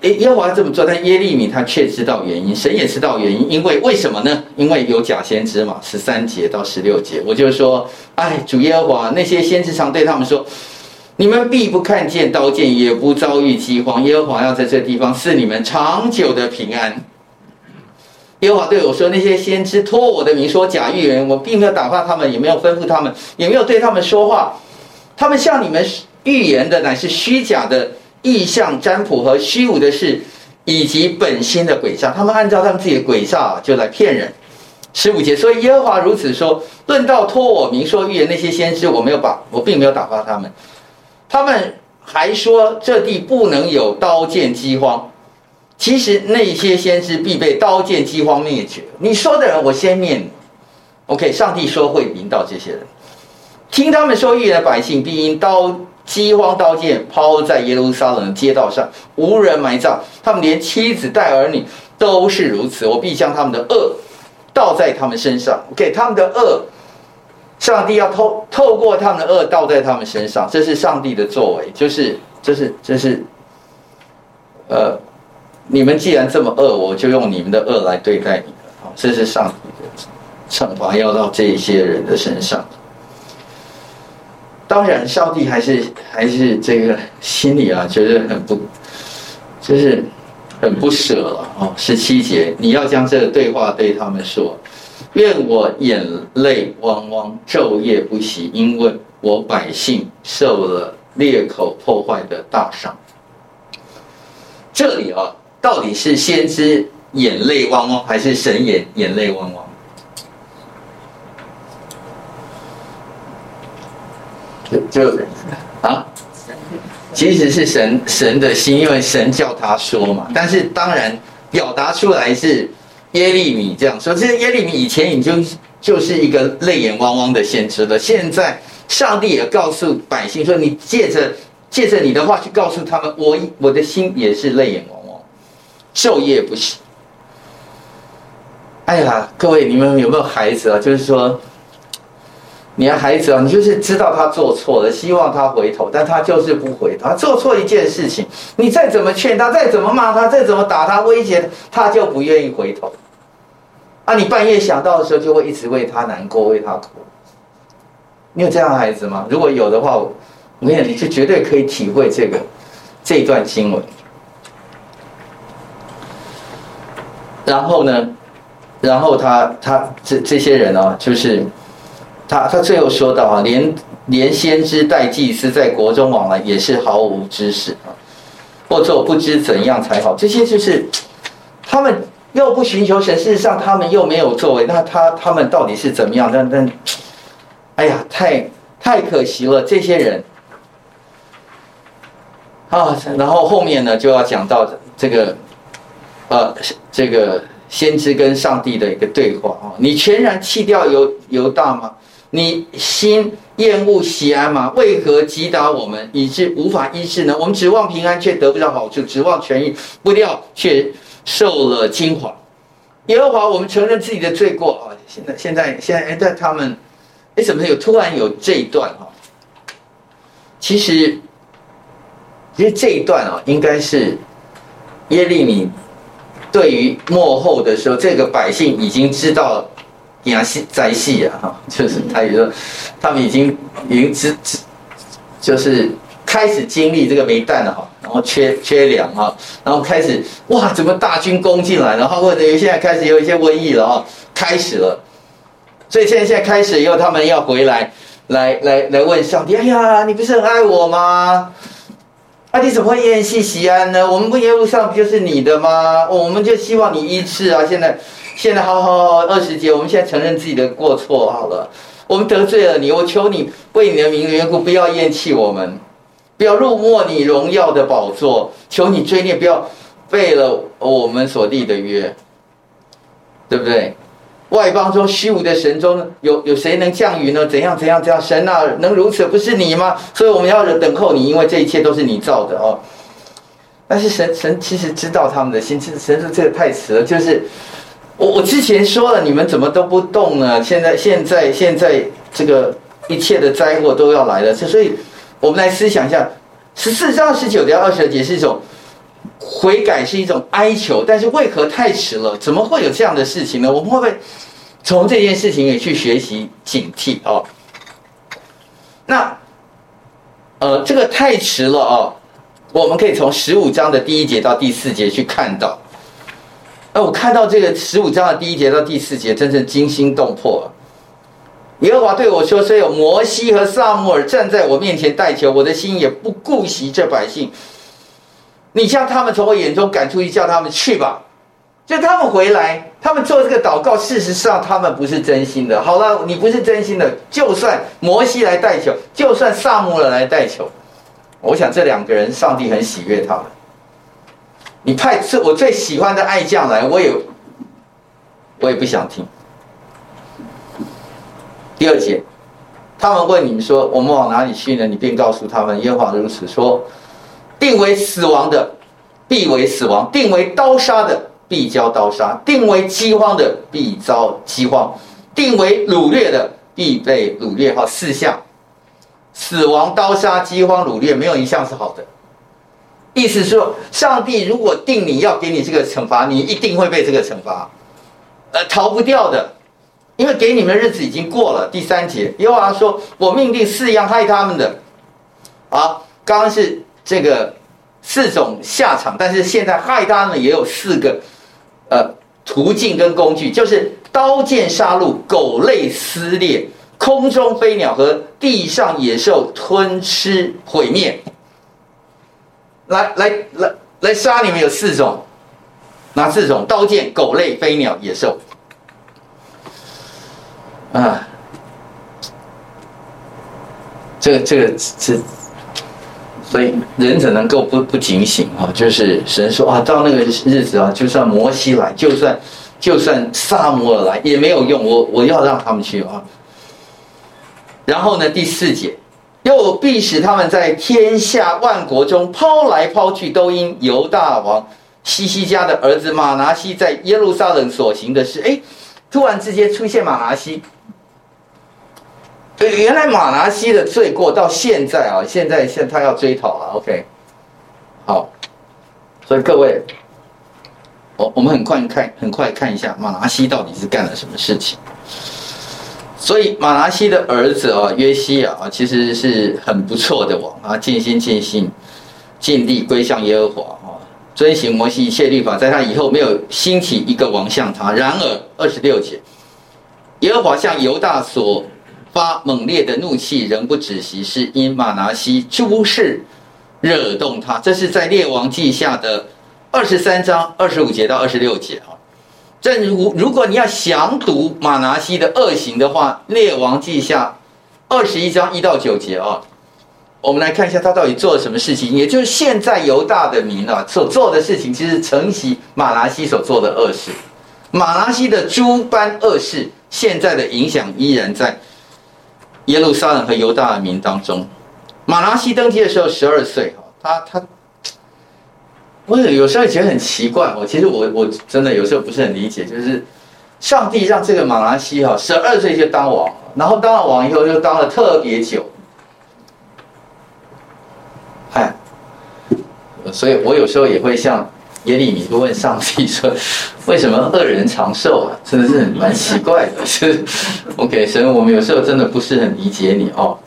耶和华这么做，但耶利米他却知道原因，神也知道原因，因为为什么呢？因为有假先知嘛，十三节到十六节，我就说，哎，主耶和华那些先知常对他们说，你们必不看见刀剑，也不遭遇饥荒，耶和华要在这地方赐你们长久的平安。耶和华对我说，那些先知托我的名说假预言，我并没有打发他们，也没有吩咐他们，也没有对他们说话，他们向你们预言的乃是虚假的。异象占卜和虚无的事，以及本心的诡诈，他们按照他们自己的诡诈就来骗人。十五节，所以耶和华如此说：论到托我名说预言那些先知，我没有把，我并没有打发他们。他们还说这地不能有刀剑饥荒。其实那些先知必被刀剑饥荒灭绝。你说的人，我先灭你。OK，上帝说会引导这些人，听他们说预言的百姓必因刀。饥荒刀剑抛在耶路撒冷的街道上，无人埋葬。他们连妻子带儿女都是如此。我必将他们的恶倒在他们身上。OK，他们的恶，上帝要透透过他们的恶倒在他们身上。这是上帝的作为，就是，这是，这是，呃，你们既然这么恶，我就用你们的恶来对待你们。好，这是上帝的惩罚，要到这些人的身上。当然，上帝还是还是这个心里啊，觉得很不，就是很不舍了哦。十七节，你要将这个对话对他们说：愿我眼泪汪汪，昼夜不息，因为我百姓受了裂口破坏的大伤。这里啊，到底是先知眼泪汪汪，还是神眼眼泪汪汪？就啊，其实是神神的心，因为神叫他说嘛。但是当然表达出来是耶利米这样说。其实耶利米以前已经就是一个泪眼汪汪的先知了。现在上帝也告诉百姓说：“你借着借着你的话去告诉他们，我我的心也是泪眼汪汪，昼夜不息。”哎呀，各位你们有没有孩子啊？就是说。你的孩子啊，你就是知道他做错了，希望他回头，但他就是不回头。他做错一件事情，你再怎么劝他，再怎么骂他，再怎么打他，威胁他，他就不愿意回头。啊，你半夜想到的时候，就会一直为他难过，为他哭。你有这样的孩子吗？如果有的话，我跟你讲，你就绝对可以体会这个这一段经文。然后呢，然后他他这这些人啊，就是。他他最后说到啊，连连先知带祭司在国中往来也是毫无知识啊，或者不知怎样才好。这些就是他们又不寻求神，事实上他们又没有作为。那他他们到底是怎么样？但但，哎呀，太太可惜了，这些人啊。然后后面呢就要讲到这个呃这个先知跟上帝的一个对话啊。你全然弃掉犹犹大吗？你心厌恶锡安吗？为何击打我们，以致无法医治呢？我们指望平安，却得不到好处；指望痊愈，不料却受了惊慌。耶和华，我们承认自己的罪过啊！现在，现在，现在，哎，但他们，哎，怎么有突然有这一段哈？其实，其实这一段啊，应该是耶利米对于幕后的时候，这个百姓已经知道。亚细灾细啊，哈，就是他也说，他们已经已经知知，就是开始经历这个没蛋了哈，然后缺缺粮哈，然后开始哇，怎么大军攻进来，然后或者现在开始有一些瘟疫了啊，开始了，所以现在现在开始以后，他们要回来，来来来问上帝，哎呀，你不是很爱我吗？啊，你怎么会厌弃西安呢？我们不耶路撒冷不就是你的吗？我们就希望你医治啊，现在。现在好好好，二十节，我们现在承认自己的过错好了。我们得罪了你，我求你为你的名的缘故，不要厌弃我们。不要入没你荣耀的宝座，求你追念，不要背了我们所立的约，对不对？外邦中虚无的神中有有谁能降雨呢？怎样怎样怎样？神啊，能如此不是你吗？所以我们要等候你，因为这一切都是你造的哦。但是神神其实知道他们的心，神说这个太迟了。就是我我之前说了，你们怎么都不动呢？现在现在现在这个一切的灾祸都要来了。所以，我们来思想一下，十四章十九节二十节是一种悔改，是一种哀求，但是为何太迟了？怎么会有这样的事情呢？我们会不会？从这件事情也去学习警惕哦。那，呃，这个太迟了哦。我们可以从十五章的第一节到第四节去看到。呃，我看到这个十五章的第一节到第四节，真是惊心动魄。耶和华对我说：“虽有摩西和撒母耳站在我面前代求，我的心也不顾惜这百姓。你将他们从我眼中赶出去，叫他们去吧。”就他们回来，他们做这个祷告，事实上他们不是真心的。好了，你不是真心的，就算摩西来代求，就算撒母耳来代求，我想这两个人，上帝很喜悦他们。你派是我最喜欢的爱将来，我也我也不想听。第二节，他们问你们说：“我们往哪里去呢？”你便告诉他们：“耶和华如此说：定为死亡的，必为死亡；定为刀杀的。”必遭刀杀，定为饥荒的必遭饥荒，定为掳掠的必被掳掠。好，四项：死亡、刀杀、饥荒、掳掠，没有一项是好的。意思是说，上帝如果定你要给你这个惩罚，你一定会被这个惩罚，呃，逃不掉的，因为给你们的日子已经过了。第三节，耶和华说：“我命定四样害他们的。”啊，刚刚是这个四种下场，但是现在害他们也有四个。呃，途径跟工具就是刀剑杀戮、狗类撕裂、空中飞鸟和地上野兽吞吃毁灭。来来来来杀你们有四种，哪四种？刀剑、狗类、飞鸟、野兽。啊，这个这个这。所以人怎能够不不警醒啊？就是神说啊，到那个日子啊，就算摩西来，就算就算撒摩尔来也没有用，我我要让他们去啊。然后呢，第四节，又必使他们在天下万国中抛来抛去，都因犹大王西西家的儿子马拿西在耶路撒冷所行的事。哎，突然之间出现马拿西。原来马拿西的罪过到现在啊，现在现在他要追讨了。OK，好，所以各位，我我们很快看，很快看一下马拿西到底是干了什么事情。所以马拿西的儿子啊，约西亚啊，其实是很不错的王啊，尽心尽心尽力归向耶和华啊，遵行摩西一切律法，在他以后没有兴起一个王像他。然而二十六节，耶和华向犹大所发猛烈的怒气，仍不止息，是因马拿西诸事惹动他。这是在列王记下的二十三章二十五节到二十六节啊。正如如果你要详读马拿西的恶行的话，列王记下二十一章一到九节啊，我们来看一下他到底做了什么事情。也就是现在犹大的民啊所做的事情，其实承袭马拿西所做的恶事。马拿西的诸般恶事，现在的影响依然在。耶路撒冷和犹大民当中，马拉西登基的时候十二岁，他他，我有时候觉得很奇怪，我其实我我真的有时候不是很理解，就是上帝让这个马拉西哈十二岁就当王，然后当了王以后就当了特别久，哎，所以我有时候也会像。耶利米就问上帝说：“为什么恶人长寿啊？真的是蛮奇怪的。是 OK，神，我们有时候真的不是很理解你哦。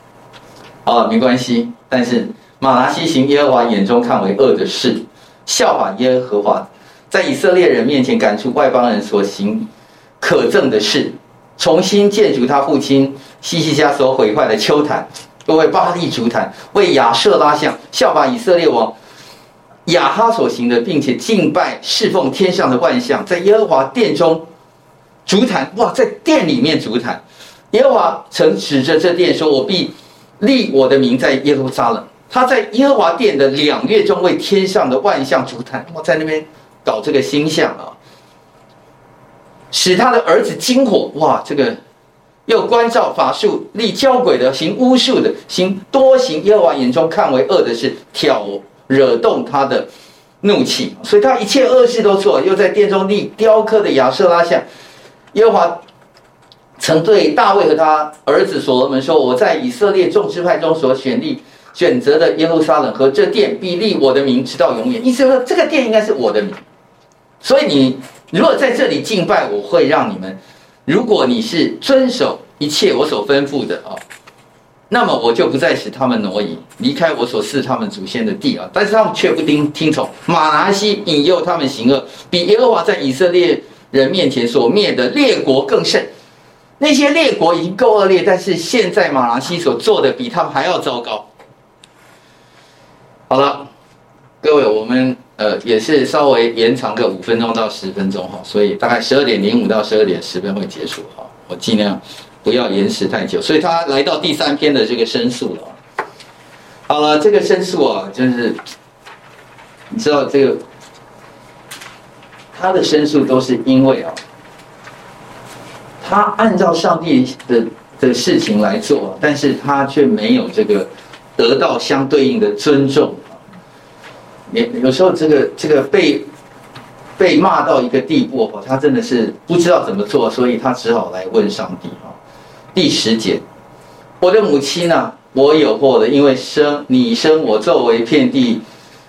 好，没关系。但是马拿西行耶和华眼中看为恶的事，效法耶和华，在以色列人面前赶出外邦人所行可憎的事，重新建筑他父亲西西家所毁坏的丘坛，又为巴力筑坛，为亚舍拉像，效法以色列王。”亚哈所行的，并且敬拜侍奉天上的万象，在耶和华殿中筑坛，哇，在殿里面筑坛。耶和华曾指着这殿说：“我必立我的名在耶路撒冷，他在耶和华殿的两月中为天上的万象筑坛，我在那边搞这个星象啊，使他的儿子经火，哇，这个又关照法术，立交鬼的，行巫术的，行多行耶和华眼中看为恶的事，挑惹动他的怒气，所以他一切恶事都做，又在殿中立雕刻的亚瑟拉像。耶和华曾对大卫和他儿子所罗门说：“我在以色列众支派中所选立选择的耶路撒冷和这殿，必立我的名直到永远。”意思说，这个殿应该是我的名。所以你如果在这里敬拜，我会让你们，如果你是遵守一切我所吩咐的啊。那么我就不再使他们挪移，离开我所赐他们祖先的地啊！但是他们却不听听从，马拿西引诱他们行恶，比耶和华在以色列人面前所灭的列国更甚。那些列国已经够恶劣，但是现在马拿西所做的比他们还要糟糕。好了，各位，我们呃也是稍微延长个五分钟到十分钟哈，所以大概十二点零五到十二点十分会结束哈，我尽量。不要延时太久，所以他来到第三篇的这个申诉了。好了，这个申诉啊，就是你知道这个他的申诉都是因为啊，他按照上帝的的事情来做，但是他却没有这个得到相对应的尊重。也有时候这个这个被被骂到一个地步，他真的是不知道怎么做，所以他只好来问上帝啊。第十节，我的母亲呢？我有祸的，因为生你生我作为遍地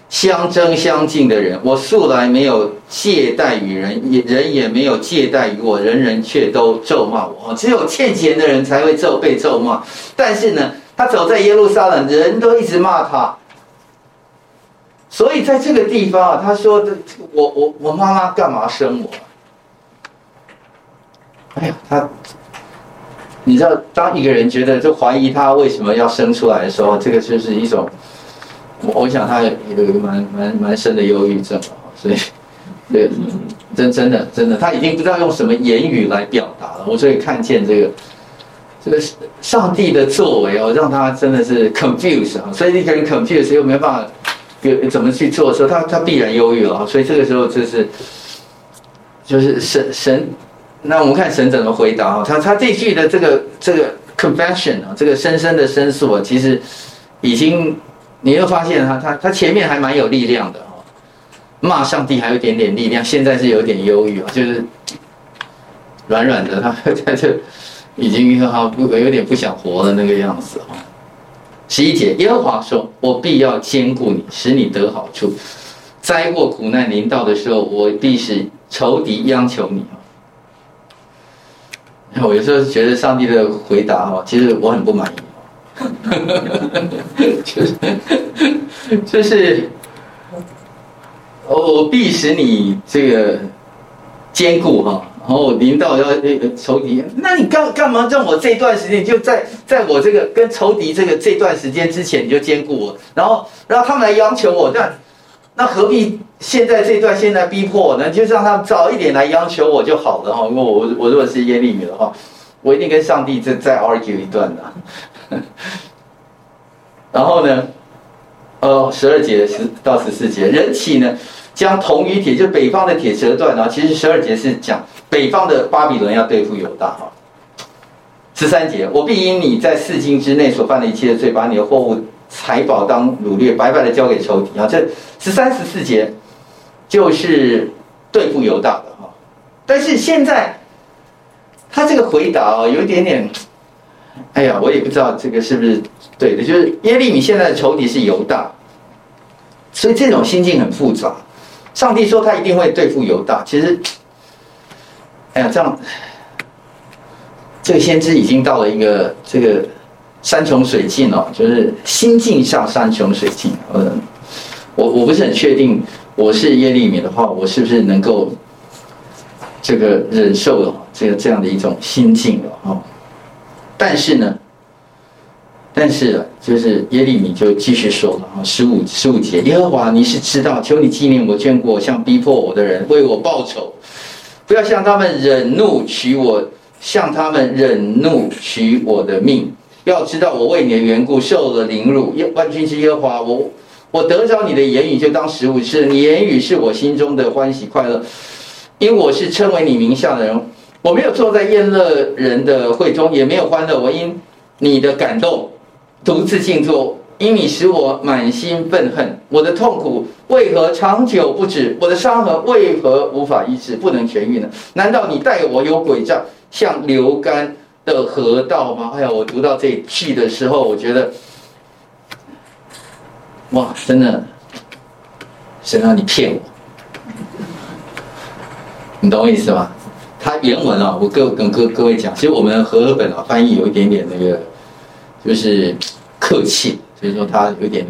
相争相竞的人，我素来没有借贷于人，也人也没有借贷于我，人人却都咒骂我。只有欠钱的人才会咒被咒骂，但是呢，他走在耶路撒冷，人都一直骂他。所以在这个地方啊，他说的我我我妈妈干嘛生我？哎呀，他。你知道，当一个人觉得就怀疑他为什么要生出来的时候，这个就是一种，我我想他有一个蛮蛮蛮深的忧郁症，所以，对，真真的真的，他已经不知道用什么言语来表达了。我所以看见这个，这个上帝的作为哦，让他真的是 confused 啊，所以一个人 confused 又没办法怎么去做的时候，他他必然忧郁了。所以这个时候就是，就是神神。那我们看神怎么回答啊？他他这句的这个这个 confession 啊，这个深深的申诉啊，其实已经你会发现他他他前面还蛮有力量的啊，骂上帝还有点点力量，现在是有点忧郁啊，就是软软的，他他就已经好不有点不想活了那个样子啊。十一节，耶和华说：“我必要坚固你，使你得好处；灾祸苦难临到的时候，我必使仇敌央求你。”我有时候觉得上帝的回答哈，其实我很不满意，就是就是，我我必使你这个坚固哈，然后临到要那个仇敌，那你干干嘛让我这段时间就在在我这个跟仇敌这个这段时间之前你就坚固我，然后然后他们来要求我，那那何必？现在这段现在逼迫我呢，就让他早一点来要求我就好了哈。因为我我如果是耶利米的话，我一定跟上帝再再 argue 一段的。然后呢，呃，十二节十到十四节，人起呢，将铜与铁，就北方的铁折断啊。其实十二节是讲北方的巴比伦要对付犹大哈。十三节，我必因你在四境之内所犯的一切的罪，把你的货物财宝当掳掠，白白的交给仇敌啊。这十三十四节。就是对付犹大的哈，但是现在他这个回答啊，有一点点，哎呀，我也不知道这个是不是对的。就是耶利米现在的仇敌是犹大，所以这种心境很复杂。上帝说他一定会对付犹大，其实，哎呀，这样，这个先知已经到了一个这个山穷水尽哦，就是心境上山穷水尽。嗯，我我不是很确定。我是耶利米的话，我是不是能够这个忍受了这个这样的一种心境了哈？但是呢，但是，就是耶利米就继续说了啊，十五十五节，耶和华你是知道，求你纪念我，眷顾我，向逼迫我的人为我报仇，不要向他们忍怒取我，向他们忍怒取我的命，要知道我为你的缘故受了凌辱。耶万军之耶和华，我我得着你的言语就当食物吃，你言语是我心中的欢喜快乐，因为我是称为你名下的人。我没有坐在宴乐人的会中，也没有欢乐。我因你的感动，独自静坐。因你使我满心愤恨，我的痛苦为何长久不止？我的伤痕为何无法医治，不能痊愈呢？难道你待我有诡诈，像流干的河道吗？哎呀，我读到这一句的时候，我觉得，哇，真的，神啊，你骗我，你懂我意思吗？他原文啊，我各跟各各位讲，其实我们和本啊翻译有一点点那个，就是客气。所以说他有点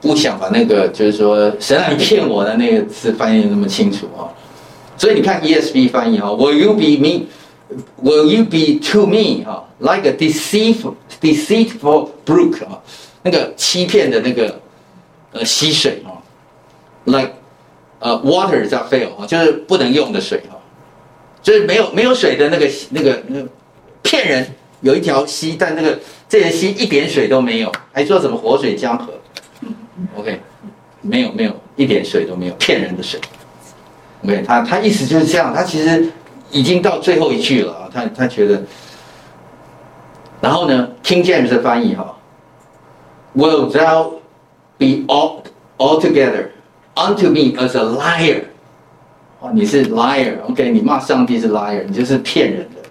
不想把那个，就是说神啊，你骗我的那个字翻译那么清楚啊。所以你看 ESV 翻译啊，Will you be me? Will you be to me? 哈，like a deceitful deceitful brook 啊，那个欺骗的那个呃溪水啊，like 呃 water that fail 啊，就是不能用的水啊，就是没有没有水的那个那个那个骗人。有一条溪，但那个这条溪一点水都没有，还说什么活水江河？OK，没有没有一点水都没有，骗人的水。OK，他他意思就是这样，他其实已经到最后一句了啊，他他觉得，然后呢，King James 的翻译哈，Will thou be all altogether unto me as a liar？哦，你是 liar，OK，你骂上帝是 liar，你就是骗人的，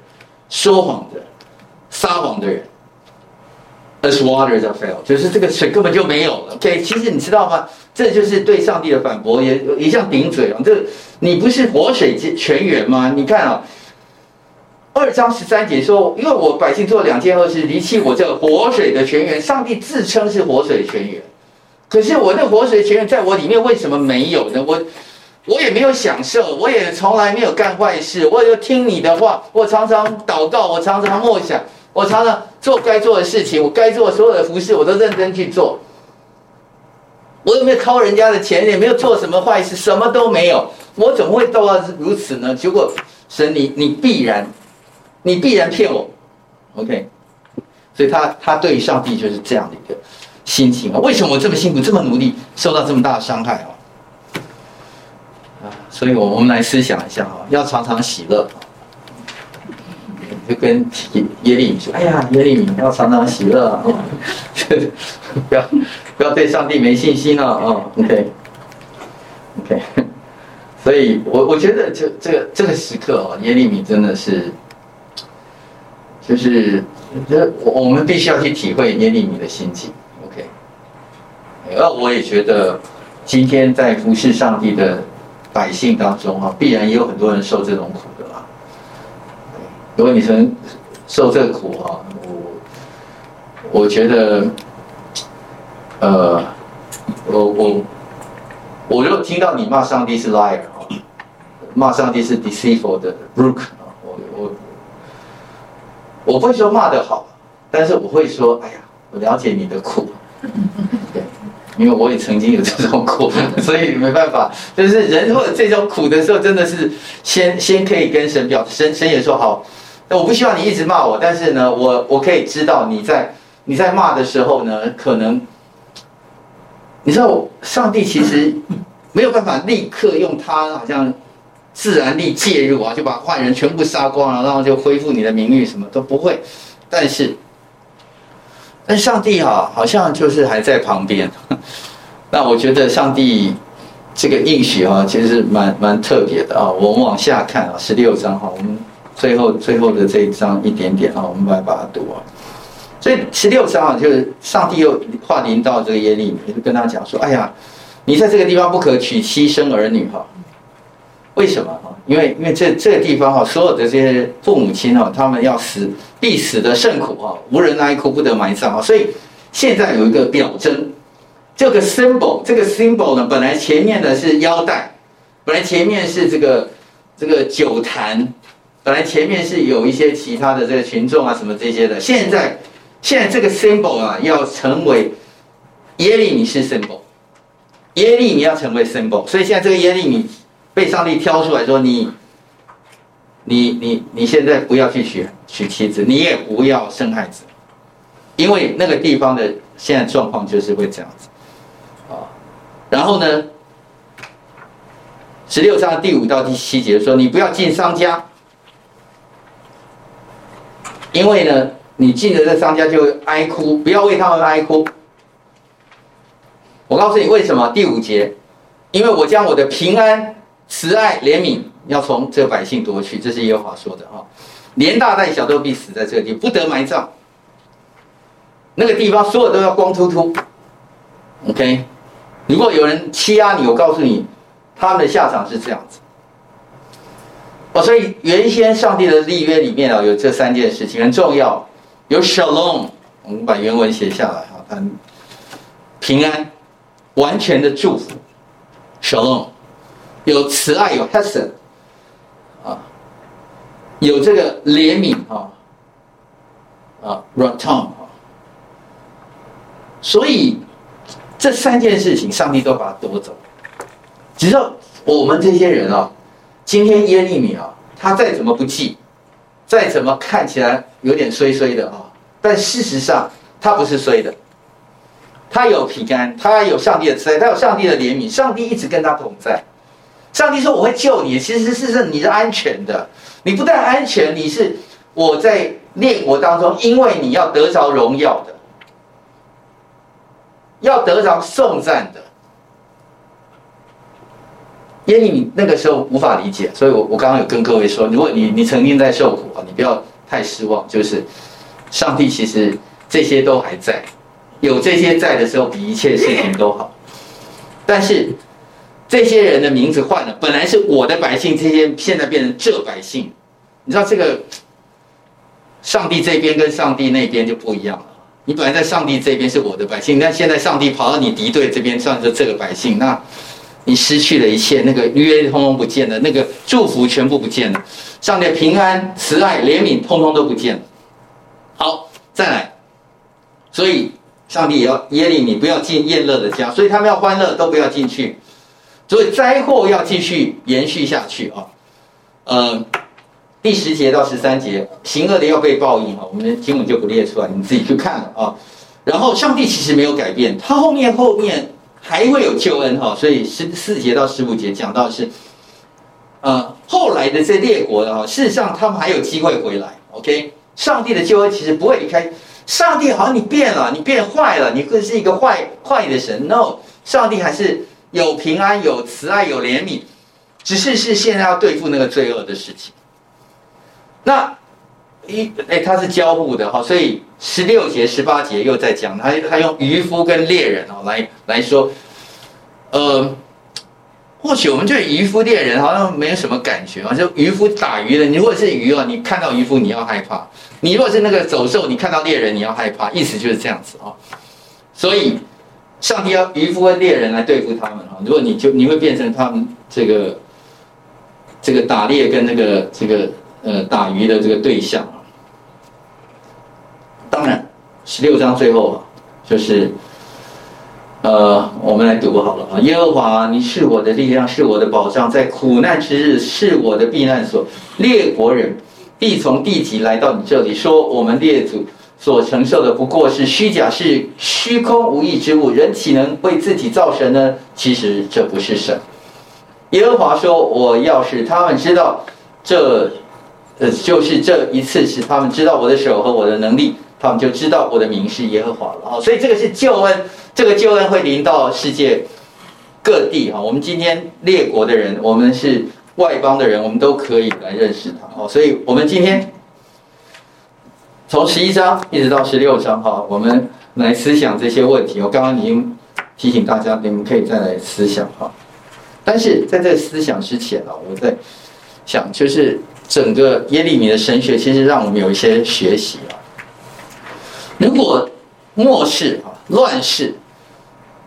说谎的。撒谎的人，as water that fail，就是这个水根本就没有了。OK，其实你知道吗？这就是对上帝的反驳，也也像顶嘴啊。这你不是活水泉源吗？你看啊，二章十三节说，因为我百姓做两件恶事，离弃我这活水的泉源。上帝自称是活水泉源，可是我的活水泉源在我里面为什么没有呢？我我也没有享受，我也从来没有干坏事，我也听你的话，我常常祷告，我常常默想。我常常做该做的事情，我该做所有的服饰，我都认真去做。我有没有掏人家的钱？也没有做什么坏事，什么都没有。我怎么会做到如此呢？结果神你，你你必然，你必然骗我。OK，所以他他对上帝就是这样的一个心情啊。为什么我这么辛苦，这么努力，受到这么大的伤害啊？啊，所以我我们来思想一下啊，要常常喜乐。就跟耶利米说：“哎呀，耶利米要常常喜乐啊，不要不要对上帝没信心了啊。”OK OK，所以我我觉得这这个这个时刻哦，耶利米真的是，就是这我我们必须要去体会耶利米的心情。OK，那我也觉得今天在服侍上帝的百姓当中啊，必然也有很多人受这种苦。如果你曾受这个苦哈，我我觉得，呃，我我我如果听到你骂上帝是 liar 哈，骂上帝是 deceitful 的 brook 啊，我我我不会说骂得好，但是我会说，哎呀，我了解你的苦，对，因为我也曾经有这种苦，所以没办法，就是人如果这种苦的时候，真的是先先可以跟神表，神神也说好。那我不希望你一直骂我，但是呢，我我可以知道你在你在骂的时候呢，可能你知道，上帝其实没有办法立刻用他好像自然力介入啊，就把坏人全部杀光了，然后就恢复你的名誉，什么都不会。但是，但上帝啊，好像就是还在旁边。那我觉得上帝这个应许啊，其实蛮蛮特别的啊。我们往下看啊，十六章哈，我们。最后最后的这一章一点点啊，我们来把它读啊。所以十六章啊，就是上帝又话临到这个耶利米，就跟他讲说：“哎呀，你在这个地方不可娶妻生儿女哈。为什么啊？因为因为这这个地方哈，所有的这些父母亲哈，他们要死必死的甚苦哈，无人哀哭，不得埋葬啊。所以现在有一个表征，这个 symbol，这个 symbol 呢，本来前面的是腰带，本来前面是这个这个酒坛。”本来前面是有一些其他的这个群众啊什么这些的，现在现在这个 symbol 啊要成为耶利米是 symbol，耶利米要成为 symbol，所以现在这个耶利米被上帝挑出来说，你你你你现在不要去娶娶妻子，你也不要生孩子。因为那个地方的现在状况就是会这样子，啊，然后呢，十六章第五到第七节说，你不要进商家，因为呢，你进了这商家就会哀哭，不要为他们哀哭。我告诉你为什么？第五节，因为我将我的平安、慈爱、怜悯要从这百姓夺去，这是耶和华说的啊，连大带小都必死在这个地，不得埋葬。那个地方所有都要光秃秃，OK？如果有人欺压你，我告诉你，他们的下场是这样子。哦，所以原先上帝的立约里面啊，有这三件事情很重要，有 Shalom，我们把原文写下来啊，很平安。完全的祝福，Shalom，有慈爱，有 Hesed，啊，有这个怜悯啊，啊，Raton 啊，所以这三件事情，上帝都把它夺走。只是我们这些人啊，今天耶利米啊，他再怎么不济，再怎么看起来有点衰衰的啊，但事实上他不是衰的。他有平安，他有上帝的慈爱，他有上帝的怜悯，上帝一直跟他同在。上帝说：“我会救你。”其实是是你是安全的，你不但安全，你是我在列国当中，因为你要得着荣耀的，要得着颂赞的。因为你那个时候无法理解，所以我我刚刚有跟各位说，如果你你曾经在受苦啊，你不要太失望，就是上帝其实这些都还在。有这些在的时候，比一切事情都好。但是这些人的名字换了，本来是我的百姓，这些现在变成这百姓。你知道这个上帝这边跟上帝那边就不一样了。你本来在上帝这边是我的百姓，但现在上帝跑到你敌对这边，算是这个百姓，那你失去了一切，那个约通通不见了，那个祝福全部不见了，上帝平安、慈爱、怜悯通通都不见了。好，再来，所以。上帝也要耶利米不要进宴乐的家，所以他们要欢乐都不要进去，所以灾祸要继续延续下去啊。呃，第十节到十三节，行恶的要被报应啊。我们的经文就不列出来，你自己去看了啊。然后上帝其实没有改变，他后面后面还会有救恩哈。所以十四节到十五节讲到是，呃，后来的这列国的哈，事实上他们还有机会回来。OK，上帝的救恩其实不会离开。上帝好像你变了，你变坏了，你更是一个坏坏的神。No，上帝还是有平安、有慈爱、有怜悯，只是是现在要对付那个罪恶的事情。那一哎，他是交互的哈，所以十六节、十八节又在讲，他他用渔夫跟猎人哦来来说，呃。或许我们对渔夫猎人好像没有什么感觉啊，就渔夫打鱼的，你如果是鱼哦，你看到渔夫你要害怕；你如果是那个走兽，你看到猎人你要害怕，意思就是这样子啊。所以，上帝要渔夫和猎人来对付他们啊。如果你就你会变成他们这个这个打猎跟那个这个呃打鱼的这个对象。当然，十六章最后啊，就是。呃，我们来读好了啊。耶和华，你是我的力量，是我的保障，在苦难之日是我的避难所。列国人必从地极来到你这里，说我们列祖所承受的不过是虚假，是虚空无益之物。人岂能为自己造神呢？其实这不是神。耶和华说：“我要使他们知道，这呃，就是这一次使他们知道我的手和我的能力，他们就知道我的名是耶和华了。”啊，所以这个是救恩。这个救恩会临到世界各地哈，我们今天列国的人，我们是外邦的人，我们都可以来认识他哦。所以，我们今天从十一章一直到十六章哈，我们来思想这些问题。我刚刚已经提醒大家，你们可以再来思想哈。但是在这思想之前啊，我在想，就是整个耶利米的神学，其实让我们有一些学习啊。如果末世啊，乱世。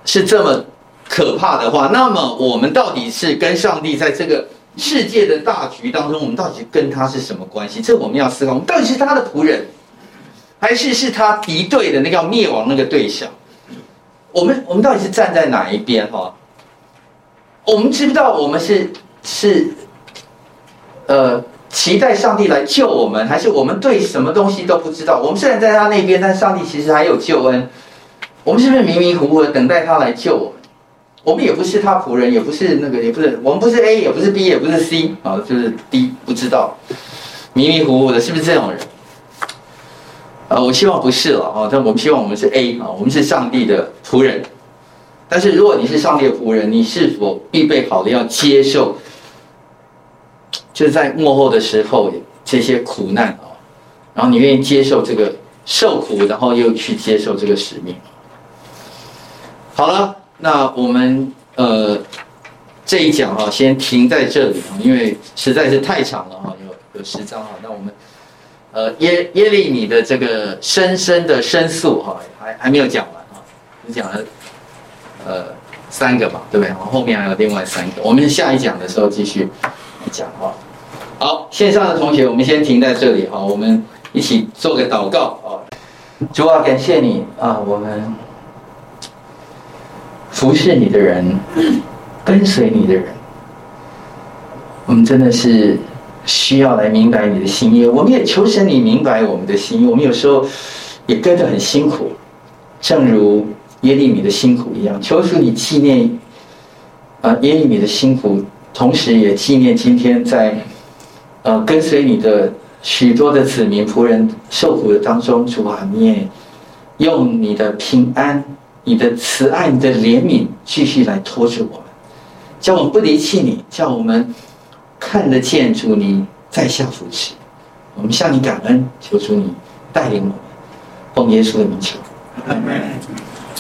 是这么可怕的话，那么我们到底是跟上帝在这个世界的大局当中，我们到底跟他是什么关系？这我们要思考。我们到底是他的仆人，还是是他敌对的那个要灭亡那个对象？我们我们到底是站在哪一边？哈，我们知不知道我们是是呃期待上帝来救我们，还是我们对什么东西都不知道？我们虽然在他那边，但上帝其实还有救恩。我们是不是迷迷糊糊的等待他来救我们？我们也不是他仆人，也不是那个，也不是我们不是 A，也不是 B，也不是 C 啊，就是 D，不知道，迷迷糊糊的，是不是这种人？啊，我希望不是了啊，但我们希望我们是 A 啊，我们是上帝的仆人。但是如果你是上帝的仆人，你是否预备好了要接受？就是在幕后的时候，这些苦难啊，然后你愿意接受这个受苦，然后又去接受这个使命。好了，那我们呃这一讲啊，先停在这里啊，因为实在是太长了哈，有有十章啊。那我们呃耶耶利米的这个深深的申诉哈，还还没有讲完啊，你讲了呃三个吧，对不对？后面还有另外三个，我们下一讲的时候继续。讲话，好，线上的同学，我们先停在这里哈，我们一起做个祷告啊。主啊，感谢你啊，我们服侍你的人，跟随你的人，我们真的是需要来明白你的心意。我们也求神你明白我们的心意。我们有时候也跟得很辛苦，正如耶利米的辛苦一样。求主你纪念啊，耶利米的辛苦。同时也纪念今天在，呃，跟随你的许多的子民仆人受苦的当中，主啊，你也用你的平安、你的慈爱、你的怜悯，继续来托住我们，叫我们不离弃你，叫我们看得见主你在下扶持，我们向你感恩，求主你带领我们，奉耶稣的名求，阿门。